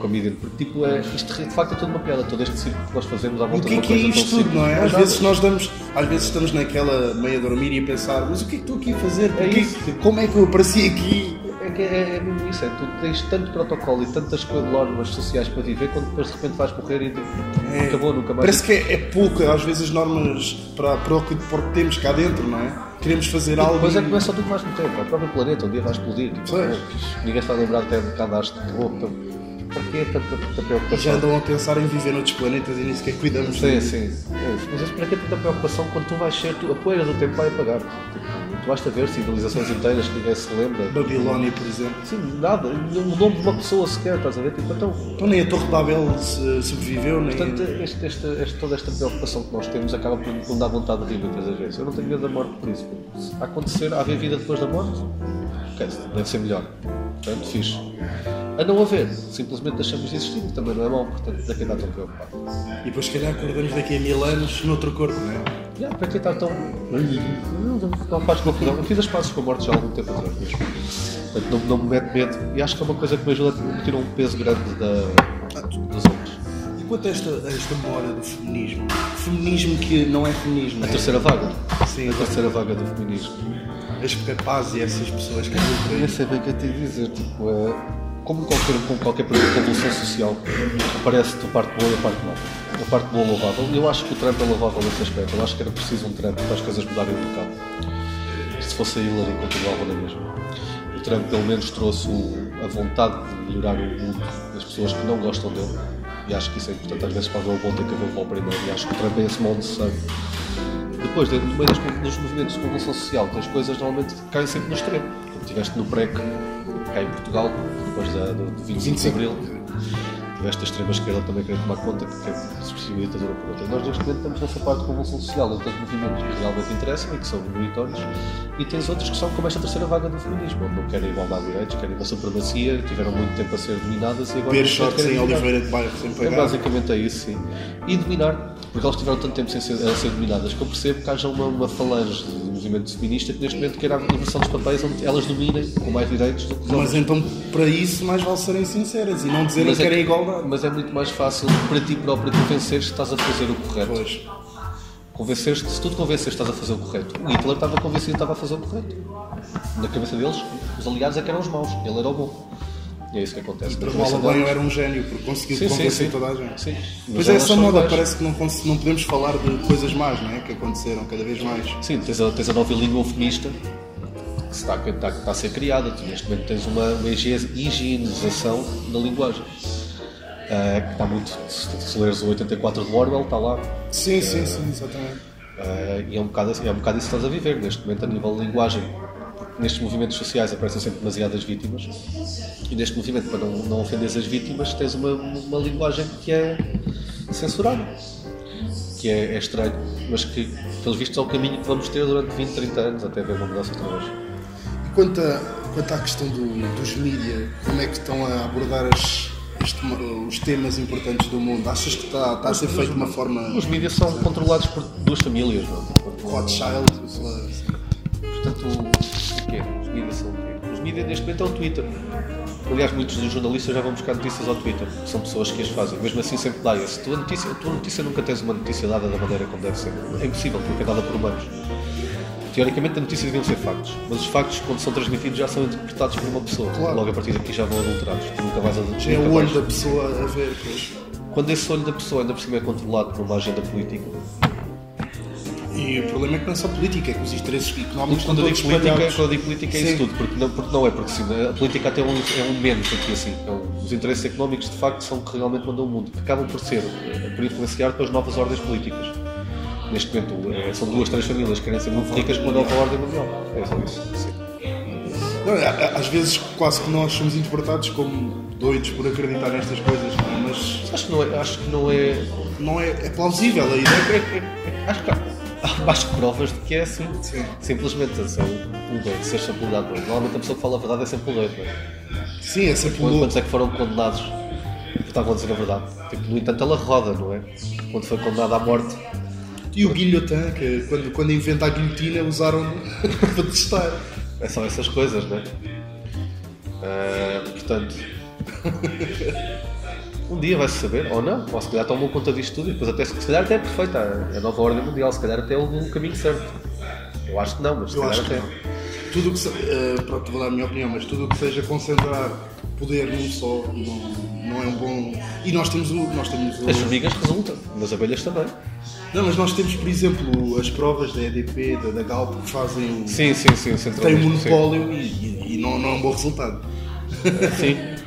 comedian, porque tipo, é, isto de facto é toda uma piada, todo este circo que nós fazemos à volta de uma coisa O que é que é isto tudo, não é? Às vezes nós damos, às vezes estamos naquela meia dormir e a pensar, mas o que é que estou aqui a fazer? É isso. Como é que eu apareci aqui? É que é, é mesmo isso, é, tu tens tanto protocolo e tantas normas sociais para viver quando depois de repente vais morrer e tipo, é, acabou, nunca mais. Parece que é, é pouco, às vezes, as normas para, para, o que, para o que temos cá dentro, não é? Queremos fazer algo. Depois é que começa tudo mais no tempo, o próprio planeta, um dia vai explodir. Tipo, ninguém se vai lembrar até de que andaste de roupa Porquê tanta, tanta preocupação? Já andam a pensar em viver noutros planetas e nem sequer cuidamos sim, de... Sim, sim. Mas para que tanta preocupação quando tu vais ser, tu, a poeira do tempo vai apagar. Tu vais a ver civilizações inteiras que ninguém se lembra. Babilónia, por exemplo. Sim, nada. O nome de uma pessoa sequer, estás a ver? Tipo, então, então nem a Torre de Babel sobreviveu, nem. Portanto, este, este, este, toda esta preocupação que nós temos acaba por nos dar vontade de rir muitas vezes. Eu não tenho medo da morte por isso. Se acontecer, há haver vida depois da morte, ok, deve ser melhor. Portanto, fixe. A não haver, simplesmente deixamos de existir, também não é mau, portanto, daqui a tão preocupado. E depois, se calhar, acordamos daqui a mil anos noutro corpo, não é? Yeah, para que estar tão. Não, não faz confusão. Eu fiz as passos com a morte já há algum tempo atrás, mas. Portanto, não, não me mete medo e acho que é uma coisa que me ajuda a tirar um peso grande da, dos outros. E quanto a esta, a esta moda do feminismo? Feminismo que não é feminismo. A é? terceira vaga. Sim, a terceira vaga do feminismo. As capazes e essas pessoas que Eu sei bem o que é te dizer. Tipo, é, como qualquer, como qualquer revolução social, aparece-te a parte boa e a parte má. A parte boa louvável. Eu acho que o Trump é louvável nesse aspecto. Eu acho que era preciso um Trump para as coisas mudarem um bocado. Se fosse a Hillary, continuava na mesma. O Trump, pelo menos, trouxe a vontade de melhorar o mundo das pessoas que não gostam dele. E acho que isso é importante. Às vezes, para o bom, tem que haver o bom primeiro. E acho que o Trump é esse molde necessário. Depois, no meio das, dos movimentos de revolução social, as coisas normalmente caem sempre no extremo. Como tiveste no PREC, cá em Portugal, depois da, do, do 25, 25 de Abril tiveste a extrema-esquerda também querer tomar conta, que quer substituir a ditadura por outra. Nós, neste momento, estamos nessa parte de revolução social, entre os movimentos que realmente interessam e que são meritórios, e tens outros que são como esta terceira vaga do feminismo, onde não querem igualdade de direitos, querem uma supremacia, tiveram muito tempo a ser dominadas e agora. Ver shorts em Oliveira de Bairro sem pagar. É basicamente é isso, sim. E dominar, porque elas tiveram tanto tempo sem ser, a ser dominadas que eu percebo que haja uma, uma falange de movimento feminista que neste momento quer a inversão dos papéis onde elas dominem com mais direitos do que os Mas então, para isso, mais vale serem sinceras e não dizerem que é querem igualdade. Mas é muito mais fácil para ti próprio convencer que estás a fazer o correto. Pois. Convencer-te, se tu te convences que estás a fazer o correto. O Hitler estava convencido que estava a fazer o correto. Na cabeça deles, os aliados é que eram os maus, ele era o bom. E é isso que acontece. E ou bem, era um gênio, porque conseguiu sim, convencer sim, toda a gente. Sim. Pois é essa moda, mais... parece que não, não podemos falar de coisas más, não é? Que aconteceram cada vez mais. Sim, tens a, tens a nova língua feminista que está, está, está a ser criada. Tu, neste momento tens uma, uma higienização da linguagem. Uh, que está muito. Se leres o 84 de Orwell, está lá. Sim, uh, sim, sim, exatamente. Uh, e é um, bocado, é um bocado isso que estás a viver neste momento a nível de linguagem. Nestes movimentos sociais aparecem sempre demasiadas vítimas e neste movimento, para não, não ofender as vítimas, tens uma, uma linguagem que é censurada, que é, é estranho, mas que, pelos vistos, é o caminho que vamos ter durante 20, 30 anos até ver uma mudança outra vez. E quanto, a, quanto à questão do, dos mídias, como é que estão a abordar as, este, os temas importantes do mundo? Achas que está, está a ser feito de uma forma. Os mídias são controlados por duas famílias, não é? Rothschild, portanto, o quê? Os mídias neste momento é o Twitter. Aliás, muitos dos jornalistas já vão buscar notícias ao Twitter. São pessoas que as fazem. Mesmo assim, sempre dá esse. Tua notícia, tua notícia nunca tens uma notícia dada da maneira como deve ser. É impossível, porque é dada por humanos. teoricamente a notícia deviam ser factos, mas os factos, quando são transmitidos, já são interpretados por uma pessoa. Claro. Logo a partir daqui já vão adulterados. Tu nunca vais É nunca o olho da pessoa a ver. Pois. Quando esse olho da pessoa ainda por cima é controlado por uma agenda política, E o problema é que não é só política, é que os interesses económicos quando eu digo política, quando eu digo política é isso Sim. tudo, porque não, porque não é, porque sim, a política até é um, é um menos aqui assim. É um- os interesses económicos de facto são que realmente mandam o mundo, que acabam por ser, eh, por influenciar pelas novas ordens políticas. Neste momento eh, são duas, três famílias que querem ser muito ricas com uma nova ordem mundial. É só isso. Sim. Não, é, às vezes quase que nós somos interpretados como doidos por acreditar nestas coisas, mas Acho que não é. Acho que não é não é, é plausível a ideia. é- é- (laughs) acho que (laughs) há, mais provas de que é assim. Sim. Simplesmente são um doido, ser sempre um doido. Normalmente a pessoa que fala a verdade é sempre um doido. não é? Sim, é sempre Quando- louco. Quantos é que foram condenados por estavam a dizer a verdade? Tipo, no entanto, ela roda, não é? Quando foi condenada à morte. E o guilhotin, que quando, quando inventa a guilhotina usaram (laughs) para testar. É só essas coisas, não é? Ah, portanto. (laughs) Um dia vai-se saber, ou não, ou se calhar tomam conta disto tudo e depois até se calhar até é perfeita a nova ordem mundial, se calhar até é o caminho certo. Eu acho que não, mas se Eu calhar até. não. Tudo o que se, eh, pronto, vou dar a minha opinião, mas tudo o que seja concentrar poder num só não, não é um bom. E nós temos o. Nós temos o As formigas resultam, nas abelhas também. não, mas nós temos, por exemplo, as provas da EDP, da, da Galp, que fazem o. Sim, sim, sim, o centralismo, monopólio e, e- e não, não é um bom resultado. Sim. (laughs)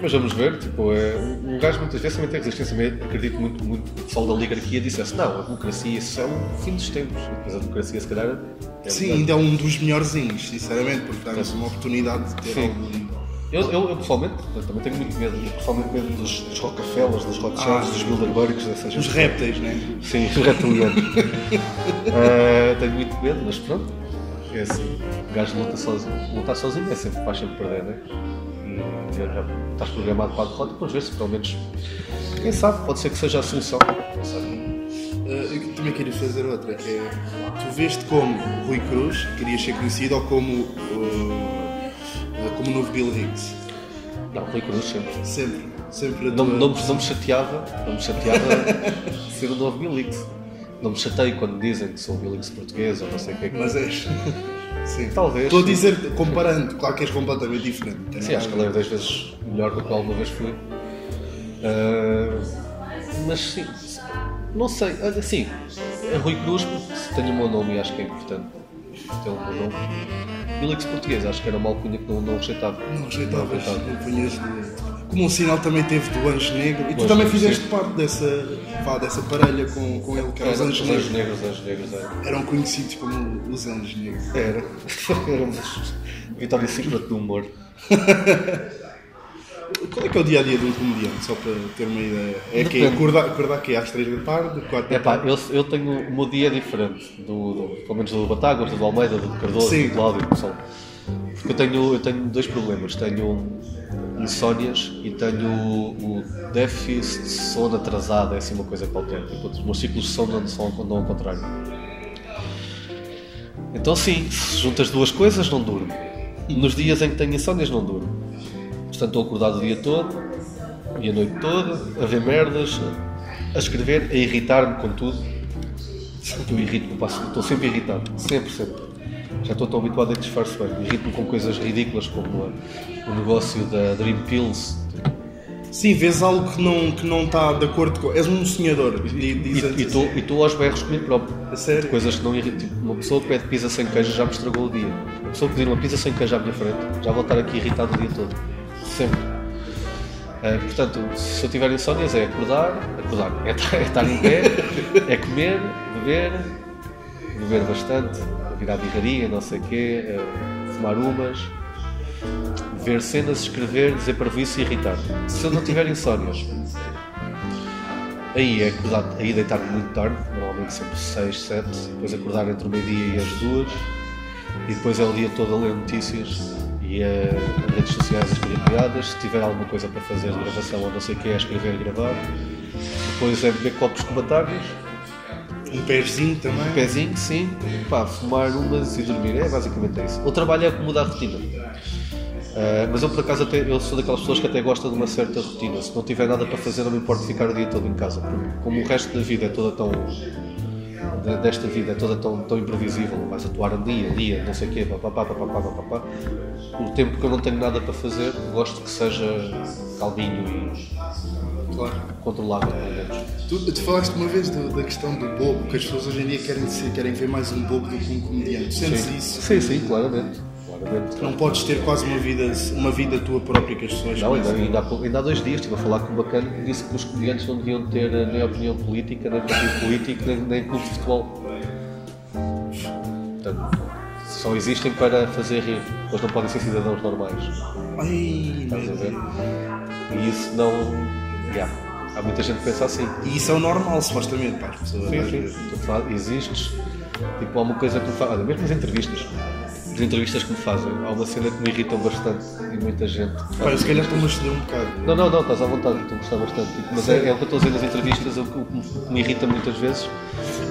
Mas vamos ver, tipo, é, um gajo muitas vezes também tem resistência, mas acredito muito, muito que o pessoal da oligarquia dissesse, não, a democracia isso é o fim dos tempos, depois a democracia se calhar é Sim, ainda é um dos melhorzinhos, sinceramente, porque dá-nos uma oportunidade de ter Sim. algum. Eu, eu, eu, pessoalmente também tenho muito medo, pessoalmente medo dos, dos Rockefellers, dos Rothschilds, Ah, dos Bilderbergs, dessas Os répteis, né? Sim, os (laughs) reptilianos. Ah, tenho muito medo, mas pronto. É assim, o gajo luta sozinho. Lutar sozinho é sempre, faz sempre perder, né? Estás programado para a derrota, depois ver se pelo menos. Quem sabe, pode ser que seja a solução. Uh, eu também queria fazer outra, que é tu veste como Rui Cruz, querias ser conhecido, ou como, uh, como o novo Bill Hicks? Não, Rui Cruz sempre. Sempre, sempre Não, tua- não, me- não me chateava, não me chateava (laughs) ser o novo Bilix. Não me chateio quando dizem que sou o Bilix português ou não sei o que é que Mas és. Sim. Talvez, Estou a dizer, comparando, claro que és completamente diferente. Sim, nada acho que ele é 10 vezes melhor do que alguma vez fui. Ah, mas sim, não sei, olha, sim, é Rui Cruz, se tem o meu nome e acho que é importante ter o meu nome. Bilix português, acho que era uma alcunha que não, não rejeitava. Não rejeitavas, rejeitava. não punhas de- Como um sinal também teve do Anjo Negro. E tu também fizeste sim. parte dessa, vá, dessa parelha com, com ele, que os Era, os Anjos Negros. Negros, Anjos Negros, era. Eram conhecidos como os Anjos Negros. Era. (laughs) Éramos Vitória Secret do humor. (laughs) Qual é que é o dia a dia de um comediante, só para ter uma ideia? É que acordar, acordar aqui às 3 da tarde, 4 da É pá, tarde. eu, eu tenho o meu dia diferente, do, do, pelo menos do Batáguas, do Almeida, do Cardoso, Sim. do Cláudio, pessoal. Porque eu tenho, eu tenho dois problemas. Tenho insónias e tenho o, o déficit de sono atrasado, é assim uma coisa qualquer. Tipo, os meus ciclos de sono não são não ao contrário. Então sim, se juntas as duas coisas, não durmo. Nos dias em que tenho insónias, não durmo. Portanto, estou acordado o dia todo e a noite toda, a ver merdas, a escrever, a irritar-me com tudo. Eu irrito-me, estou sempre irritado, sempre, sempre. Já estou tão habituado a que disfarço bem. Irrito-me com coisas ridículas como o negócio da Dream Pills. Sim, vês algo que não, que não está de acordo com. És um sonhador, E diz e assim. e estou aos berros comigo próprio. A sério? Coisas que não irritam. Tipo, uma pessoa que pede pizza sem queijo já me estragou o dia. Uma pessoa que pedir uma pizza sem queijo à minha frente, já vou estar aqui irritado o dia todo. Sempre. Eh, portanto, se eu tiver insónias é acordar, acordar, é é estar em pé, é comer, beber, beber bastante, virar birraria, não sei o quê, eh, fumar umas, ver cenas, escrever, dizer para isso e irritar. Se eu não tiver insónias, Aí é acordar, aí deitar-me muito tarde, normalmente sempre 6, 7, depois acordar entre o meio-dia e as duas, e depois é o dia todo a ler notícias e a redes sociais a escrever piadas, se tiver alguma coisa para fazer gravação ou não sei o que é escrever e gravar. Depois é beber copos com batatas, Um pezinho também. um pezinho, sim, pá, fumar umas e dormir, é basicamente isso. O trabalho é mudar a rotina. Ah, mas eu por acaso até, eu sou daquelas pessoas que até gostam de uma certa rotina. Se não tiver nada para fazer, não me importa ficar o dia todo em casa. Porque como o resto da vida é toda tão de- desta vida é toda tão, tão imprevisível, vais atuar ali, ali, não sei o quê, papapá, papapá, papapá. O tempo que eu não tenho nada para fazer, gosto que seja calminho e Claro. controlável, pelo menos. Tu, tu falaste uma vez do- da questão do bobo, que as pessoas hoje em dia querem, ser, querem ver mais um bobo do que um comediante. Sentes isso? Sim, sim, claramente. claramente. Não podes ter quase uma vida, uma vida tua própria que as pessoas Não, ainda, ainda, há, ainda há dois dias estive a falar com um bacana que disse que os comediantes não deviam ter eh, nem opinião política, nem partido político, nem, nem clube de futebol. Portanto, só existem para fazer rir, pois não podem ser cidadãos normais. Ai, Estás a meu ver? Deus. E isso não. Yeah. Há muita gente que pensa assim. E isso é o normal, supostamente, para as pessoas. Sim, sim. Tu existes. Tipo, há uma coisa que me faz. Olha, mesmo as entrevistas. As entrevistas que me fazem, há uma cena que me irritam bastante e muita gente. Pá, eu se calhar estou-me a ceder um bocado. Não, não, não, estás à vontade, estou a gostar bastante. Tipo, mas é, é o que eu estou a dizer nas entrevistas, o que, o que me- o que me irrita muitas vezes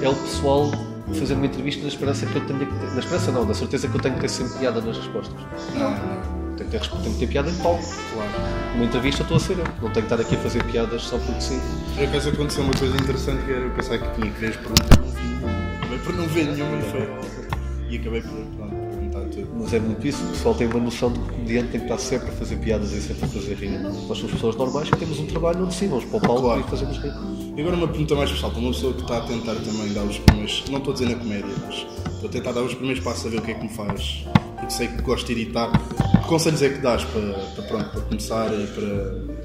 é o pessoal fazer uma entrevista na esperança que eu tenha que ter. Na esperança não, na certeza que eu tenho que ter sempre piada nas respostas. Não, não, Tenho que ter, tenho que ter piada em palco. claro. Uma entrevista estou a ser eu, não tenho que estar aqui a fazer piadas só porque sim. Por acaso aconteceu uma coisa interessante que era eu pensar que tinha que ver as perguntas, não vi nenhuma. Acabei por não ver nenhuma e foi. E acabei por pronto, perguntar tudo. Mas é muito isso, o pessoal tem uma noção de que o comediante tem que estar sempre a fazer piadas e sempre a fazer rir. Nós somos pessoas normais que temos um trabalho onde sim, vamos para o palco Claro. e fazemos rir. E agora uma pergunta mais pessoal, para uma pessoa que está a tentar também dar os primeiros, não estou a dizer na comédia, mas estou a tentar dar os primeiros passos a ver o que é que me faz, porque sei que gosto de editar. Que conselhos é que dás para, para, pronto, para começar, para...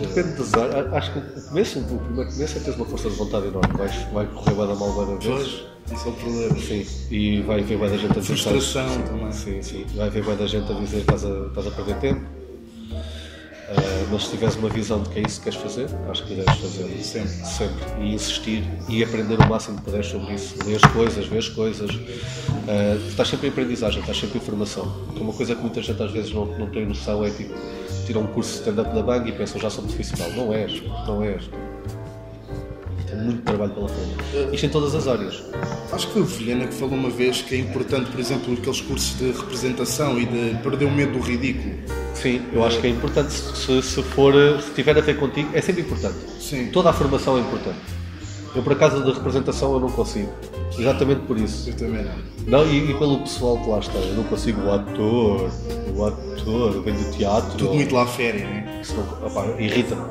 Depende das áreas. Acho que o começo, o primeiro começo é teres uma força de vontade enorme. Vais, vai correr vai dar mal vezes. Pois, isso é o problema. Sim, e vai haver vai da gente a dizer Frustração também. Sim, sim. Vai haver vai da gente a dizer que estás a, estás a perder tempo. Ah, mas se tiveres uma visão de que é isso que queres fazer, acho que deves fazer Sempre. sempre. E insistir e aprender o máximo que puderes sobre isso. Lês coisas, vês coisas. Ah, estás sempre em aprendizagem, estás sempre em formação. Que uma coisa que muita gente às vezes não, não tem noção é tipo, tira um curso de stand-up da bang e pensam já sou profissional. Não és, não és. Tem muito trabalho pela frente. Isto em todas as áreas. Acho que foi o Vilhena que falou uma vez que é importante, por exemplo, aqueles cursos de representação e de perder o medo do ridículo. Sim, eu acho que é importante se, se for, se tiver a ver contigo, é sempre importante. Sim. Toda a formação é importante. Eu por acaso da representação eu não consigo. Exatamente por isso. Eu também não. Não, e, e pelo pessoal que lá está, eu não consigo o ator, o ator, vem do teatro. Tudo muito lá à féria, né? Isso não- opá, irrita-me.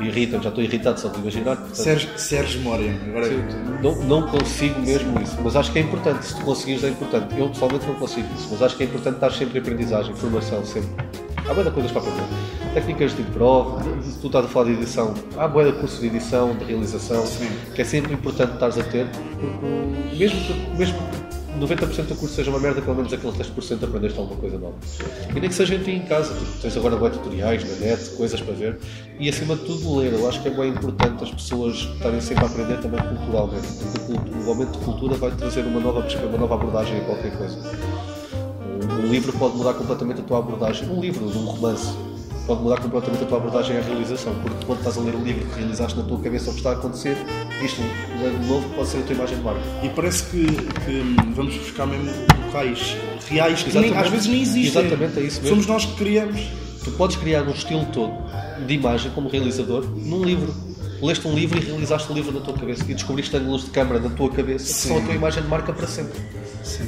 Irrita-me, já estou irritado só de imaginar. portanto, Sérgio, Sérgio Moreno. Agora não, não consigo mesmo isso, mas acho que é importante. Se tu conseguires, é importante. Eu pessoalmente não consigo isso, mas acho que é importante estar sempre em aprendizagem, formação, sempre. Há boa coisas para aprender. Técnicas de prova, tu estás a falar de edição, há boa curso de edição, de realização, Sim. que é sempre importante estares a ter, porque mesmo que, mesmo que 90% do curso seja uma merda, pelo menos aqueles 10% aprendeste alguma coisa nova. E nem que seja em ti em casa, tipo, tens agora web tutoriais na net, coisas para ver, e acima de tudo ler. Eu acho que é bem importante as pessoas estarem sempre a aprender também culturalmente, porque o aumento de cultura vai trazer uma nova, uma nova abordagem a qualquer coisa. Um livro pode mudar completamente a tua abordagem, um livro, um romance, pode mudar completamente a tua abordagem à realização, porque quando estás a ler um livro que realizaste na tua cabeça o que está a acontecer, isto de novo pode ser a tua imagem de marca. E parece que, que vamos buscar mesmo locais reais que nem, às vezes nem existem. Exatamente, é isso mesmo. Somos nós que criamos. Tu podes criar um estilo todo de imagem como realizador num livro. Leste um livro e realizaste o livro na tua cabeça e descobriste ângulos de câmara na tua cabeça que são a tua imagem de marca para sempre.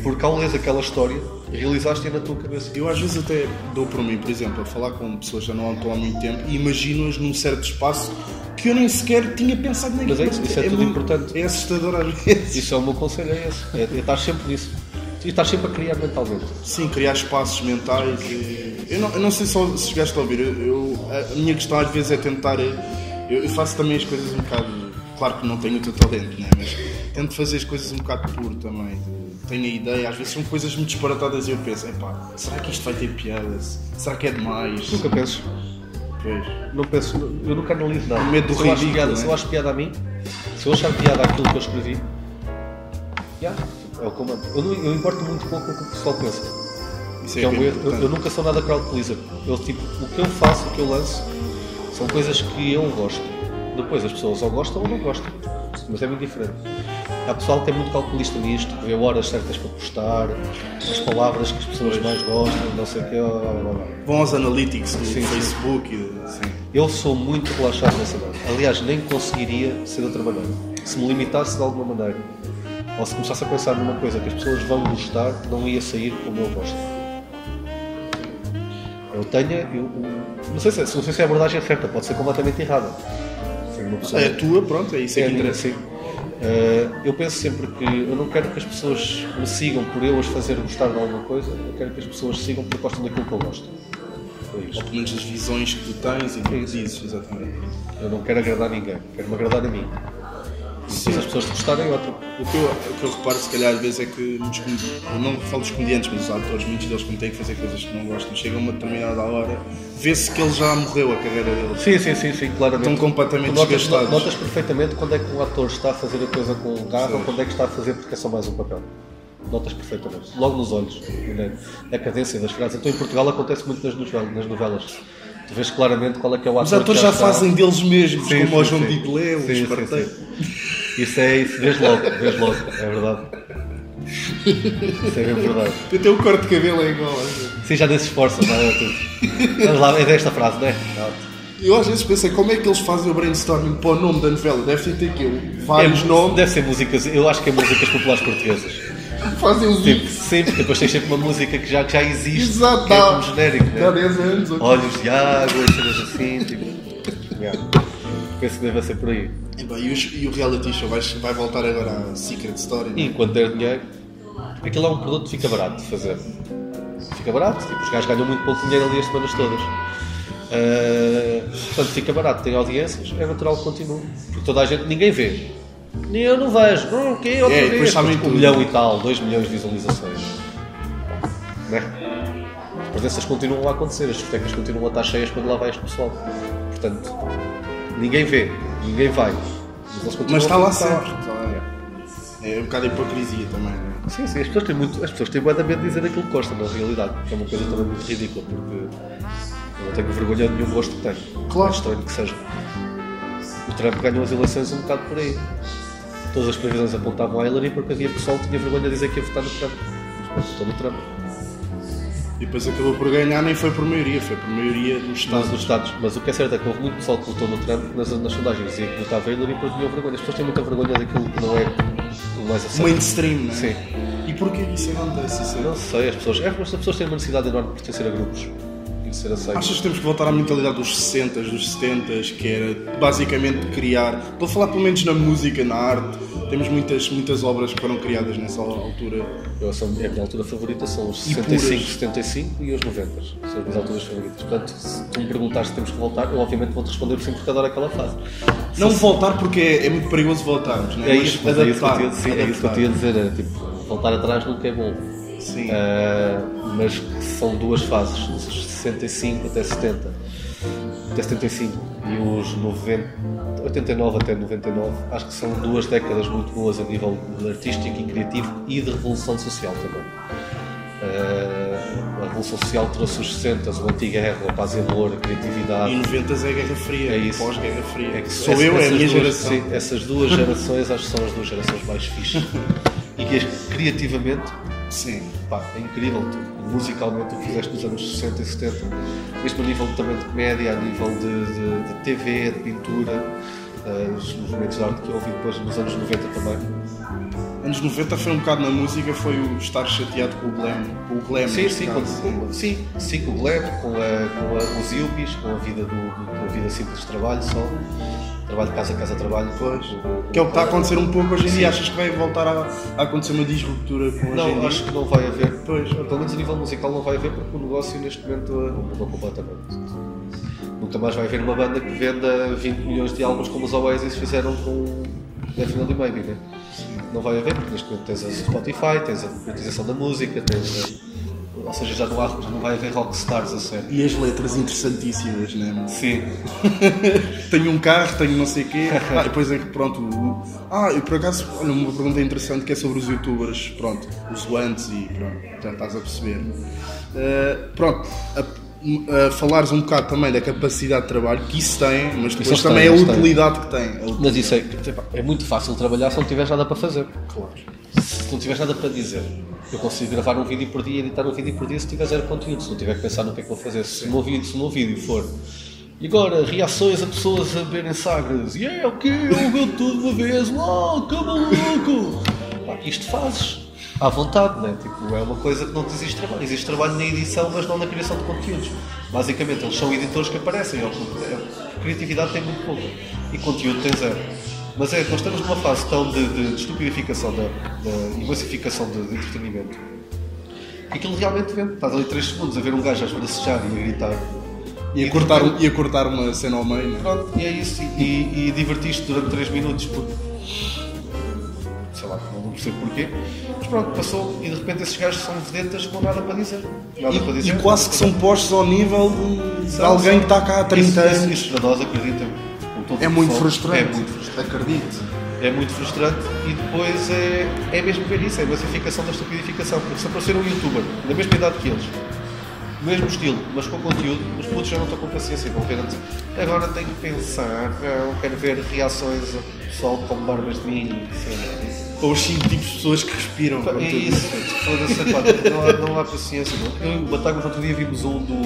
Porque ao lês aquela história, realizaste-a na tua cabeça. Eu às vezes até dou por mim, por exemplo, a falar com pessoas que já não estão há muito tempo e imagino-as num certo espaço que eu nem sequer tinha pensado naquilo. Mas é isso, isso é tudo muito- importante. É assustador às vezes. Isso é o meu conselho, é esse. É, é estar sempre nisso. E estar sempre a criar mentalmente. Sim, criar espaços mentais e... Eu não, eu não sei só se chegaste a ouvir, eu, eu- a minha questão às vezes é tentar... Eu, faço também as coisas um bocado... Claro que não tenho o teu talento, né? mas tento fazer as coisas um bocado puro também. Tenho a ideia, às vezes são coisas muito disparatadas e eu penso, epá, será que isto vai ter piada? Será que é demais? Nunca penso. Pois. Não penso, eu nunca analiso nada. O medo do se, eu acho ridículo, piada, não é? se eu acho piada a mim, se eu achar piada àquilo que eu escrevi, yeah, é o que eu. Eu, não- eu importo muito pouco o que o pessoal pensa. Isso Que é um é erro. eu, eu nunca sou nada crowd pleaser. Eu, tipo, o que eu faço, o que eu lanço, são coisas que eu gosto. Depois as pessoas ou gostam ou não gostam. Mas é muito diferente. Há pessoal que é muito calculista nisto, que vê horas certas para postar, as palavras que as pessoas mais gostam, não sei o quê. Vão aos analytics do Sim, sim. Facebook e de- sim. Eu sou muito relaxado nessa maneira. Aliás, nem conseguiria ser de outra maneira. Se me limitasse de alguma maneira ou se começasse a pensar numa coisa que as pessoas vão gostar, não ia sair como eu gosto. Eu tenho. Eu, não, sei se, não sei se a abordagem é certa, pode ser completamente errada. É a tua, pronto, é isso é, que interessa. Uh, eu penso sempre que eu não quero que as pessoas me sigam por eu as fazer gostar de alguma coisa, eu quero que as pessoas sigam porque gostam daquilo que eu gosto. Ou pelo menos das visões que tu tens e que dizes, exatamente. Eu não quero agradar ninguém, quero-me agradar a mim. Se as pessoas gostarem, ótimo. O que, eu, o que eu reparo, se calhar, às vezes é que, eu não falo dos comediantes, mas os atores, muitos deles, quando têm que fazer coisas que não gostam, chegam a uma determinada hora, vê-se que ele já morreu a carreira dele. Sim, sim, sim, sim claramente. Estão completamente notas, desgastados. Notas perfeitamente quando é que um ator está a fazer a coisa com carro ou quando é que está a fazer porque é só mais um papel. Notas perfeitamente. Logo nos olhos. A cadência das frases. Então em Portugal acontece muito nas novelas. Nas novelas. Tu vês claramente qual é que é o ator. Os atores já, já fazem deles mesmos, sim, como sim, o João Didelé, o Esparteiro. Isso é isso, vês logo, vês logo, é verdade. Isso é verdade. Até o corte de cabelo é igual. Sim, já desse esforço, não é tudo. Vamos lá, é desta frase, não é? Eu às vezes pensei como é que eles fazem o brainstorming para o nome da novela. Deve ter aquilo, vários é, nomes. Deve ser músicas, eu acho que é músicas populares portuguesas. Fazem os tipo, Sim, porque depois tens sempre uma música que já, que já existe. Exato. Que é como genérico, né? Há 10 anos. Olhos de água, cenas assim, tipo. Yeah. Penso que deve ser por aí. E, bem, e, o, e o reality show vai, vai voltar agora à Secret Story? E enquanto der dinheiro, aquilo é um produto que fica barato de fazer. Fica barato, tipo, os gajos ganham muito pouco dinheiro ali as semanas todas. Uh, portanto, fica barato, tem audiências, é natural que continue. Porque toda a gente, ninguém vê. Nem eu não vejo. Não, o quê? Outra é, vez. Um milhão e tal, dois milhões de visualizações. Não é? As essas continuam a acontecer, as discotecas continuam a estar cheias quando lá vai este pessoal. Portanto, ninguém vê, ninguém vai. Mas, mas está lá sempre. É um bocado de hipocrisia também, não é? Sim, sim, as pessoas têm, muito, as pessoas têm muito medo de dizer aquilo que gostam, na realidade, que é uma coisa também muito ridícula, porque eu não tenho vergonha de nenhum gosto que tenho. Claro. É estranho que seja. O Trump ganhou as eleições um bocado por aí. Todas as previsões apontavam a Hillary porque havia pessoal que tinha vergonha de dizer que ia votar no Trump. Mas votou no Trump. E depois acabou por ganhar, nem foi por maioria, foi por maioria dos Estados. Mas, Estados. Mas o que é certo é que houve muito pessoal que votou no Trump nas, nas sondagens dizia que votava Hillary e depois tinham vergonha. As pessoas têm muita vergonha daquilo que não é o mais aceito. Mainstream, não é? Sim. E porquê isso acontece? É... Não sei, as pessoas, é, as pessoas têm uma necessidade enorme de pertencer a grupos. Achas que temos que voltar à mentalidade dos 60, dos 70, que era basicamente criar, estou a falar pelo menos na música, na arte, temos muitas, muitas obras que foram criadas nessa altura. Eu sou, a minha altura favorita são os 65, 75 e os 90. São as minhas alturas favoritas. Portanto, se tu me perguntares se temos que voltar, eu obviamente vou-te responder por sim porque adoro aquela fase. Não se voltar porque é, é, muito perigoso voltarmos, não é? É isso, mas adaptar, é isso que eu tinha, é isso que eu tinha a dizer. É, tipo, voltar atrás nunca é bom. Sim. Uh, mas são duas fases, 65 até 70. Até 75 e os 90, 89 até 99, acho que são duas décadas muito boas a nível artístico e criativo e de revolução social também. Uh, a Revolução Social trouxe os 60, o anti-guerra, a paz e amor, a criatividade. E 90 é a Guerra Fria, é isso. pós-Guerra Fria. É que Sou eu, é a minha duas, geração. Sim, essas duas gerações acho que são as duas gerações mais fixas. (laughs) e que criativamente, sim. Pá, é incrível. Tu musicalmente o que fizeste nos anos 60 e 70, isto a nível também de comédia, a nível de, de, de TV, de pintura, uh, os movimentos de arte que eu ouvi depois nos anos 90 também. Anos 90 foi um bocado na música, foi o estar chateado com o glam, com o glam sim, sim, com, sim, sim, com o glam, com, a, com a, os yuppies, com a vida do, do, com a vida simples de trabalho só trabalho de casa, casa, trabalho. Pois. Que é o que está a acontecer um pouco hoje em dia. Achas que vai voltar a, a acontecer uma disruptura com hoje Não, acho que não vai haver. Pois. Pelo menos a nível musical não vai haver porque o negócio neste momento mudou completamente. Nunca mais vai haver uma banda que venda 20 milhões de álbuns como os Oasis fizeram com Definitely Maybe, né? Não vai haver porque neste momento tens a Spotify, tens a monetização da música, tens a ou seja, já não, há, já não vai haver rockstars a sério. E as letras interessantíssimas, né? Sim. (laughs) tenho um carro, tenho não sei o quê. (laughs) Ah, depois é que, pronto. Ah, e por acaso, olha, uma pergunta interessante que é sobre os youtubers, pronto, os antes e pronto, já estás a perceber. Uh, pronto, a, a, falares um bocado também da capacidade de trabalho que isso tem, mas depois isso também tem, a utilidade tem. que tem. Utilidade. Mas isso é, é muito fácil trabalhar se não tiveres nada para fazer. Claro. Se não tiveres nada para dizer eu consigo gravar um vídeo por dia editar um vídeo por dia se tiver zero conteúdo, se não tiver que pensar no que é que vou fazer. Se o meu vídeo, se o meu vídeo for e agora, reações a pessoas a beberem sagres. E é o que? Eu bebo tudo de uma vez. Uau, que maluco! pá, isto fazes à vontade, né? tipo, é uma coisa que não te existe trabalho. Existe trabalho na edição, mas não na criação de conteúdos. Basicamente, eles são editores que aparecem, ó, a criatividade tem muito pouco e conteúdo tem zero. Mas é, nós estamos numa fase tão de, de, de estupidificação da, da, e massificação de, de entretenimento que aquilo realmente vende. Estás ali 3 segundos a ver um gajo a esbracejar e a gritar. E a, cortar, e a cortar uma cena ao meio, né? Pronto, e é isso. E, e, e divertiste durante 3 minutos porque. Percebo porquê. Mas pronto, passou e de repente esses gajos são vedetas com nada para dizer. Nada E, para dizer. e quase que são postos ao nível de, de alguém que está cá há 30 isso, anos. Isso, isso para nós, acreditem. É muito foco, frustrante. É muito frustrante. Acredito. É muito frustrante e depois é, é mesmo ver isso, é a massificação da estupidificação. Porque se aparecer um youtuber da mesma idade que eles, mesmo estilo, mas com conteúdo, os putos já não estão com paciência, vão ver antes. Agora tenho que pensar, não, quero ver reações a pessoal com barbas de sei Ou os 5 tipos de pessoas que respiram. É isso, foda-se, pá, não, há, não há paciência. Não. Eu e Batagos, outro dia vimos um do.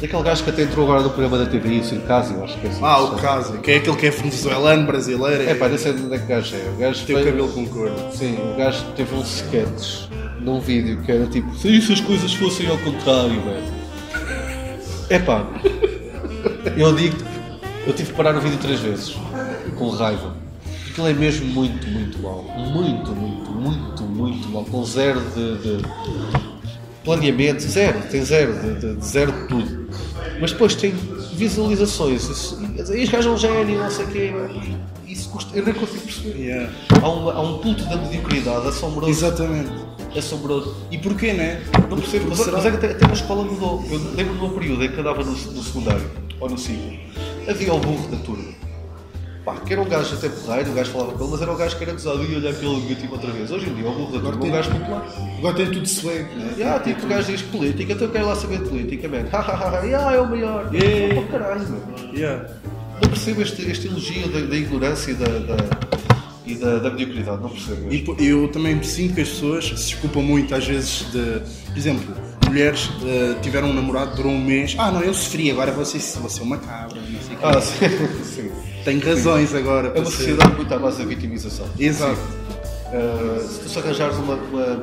daquele gajo que até entrou agora no programa da TVI, o Circásio, acho que é assim. Ah, o caso, que é aquele que é venezuelano, brasileiro. É pá, não sei de onde é que o gajo é. O gajo tem o cabelo com cor. Sim, o gajo teve um sketch num vídeo que era tipo se isso as coisas fossem ao contrário, velho. Epá, eu digo, eu tive que parar o vídeo três vezes, com raiva. Aquilo é mesmo muito, muito mau. Muito, muito, muito, muito mau. Com zero de, de planeamento, zero, tem zero, de, de- zero de tudo. Mas depois tem visualizações, isso, e os gajos um gênio, não sei o quê. Isso custa, eu nem consigo perceber. Yeah. Há, uma, há um culto da mediocridade assombroso. Exatamente. assombroso. E porquê, né? Não percebo, mas, mas é que até, até na escola mudou. Eu lembro de um período em que andava no, no secundário, ou no ciclo, havia o burro da turma. Pá, que era um gajo até porreiro, o gajo falava com ele, mas era o gajo que era gozado e olhar aquele negativo outra vez. Hoje em dia, o burro da turma é um gajo popular. Agora tem tudo swag, né? Ah, tipo, o gajo diz política, então eu quero lá saber de política, man. Ah, é o maior. Yeah. Oh, caralho, meu. Yeah. Não percebo este, este elogio da, da ignorância e da, da- e da, da mediocridade, não percebo. E eu também sinto que as pessoas se desculpam muito às vezes de, por exemplo, mulheres eh, tiveram um namorado, durou um mês, ah não, eu sofri, agora você, você é uma cabra, não sei o. Ah, sim, sim. Tem razões agora É uma ser- sociedade muito à base da vitimização. Exato. Uh, se tu se arranjares uma, uma-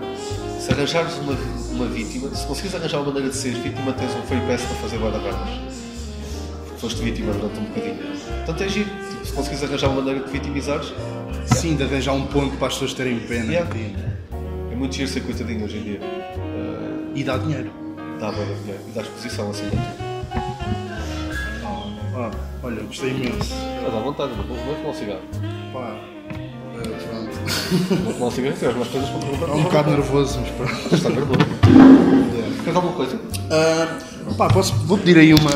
se arranjares uma, uma vítima, se conseguires arranjar uma maneira de seres vítima, tens um free pass para fazer guarda-barras. Foste vítima durante um bocadinho. Então tens giro. Tipo, se conseguires arranjar uma maneira de vitimizares, Sim, de arranjar um ponto para as pessoas terem pena Yeah. ti. é muito giro ser coitadinho hoje em dia. Uh, e dá dinheiro. dá boa dinheiro e dá exposição assim tudo. Ah, olha, gostei imenso. Mas à vontade, vou fumar um cigarro. Pá, eh, pronto. Vou fumar um cigarro tens mais coisas para perguntar. Estou um bocado nervoso, mas pronto. Está nervoso. Queres alguma coisa? Ah, pá, posso, vou pedir aí uma.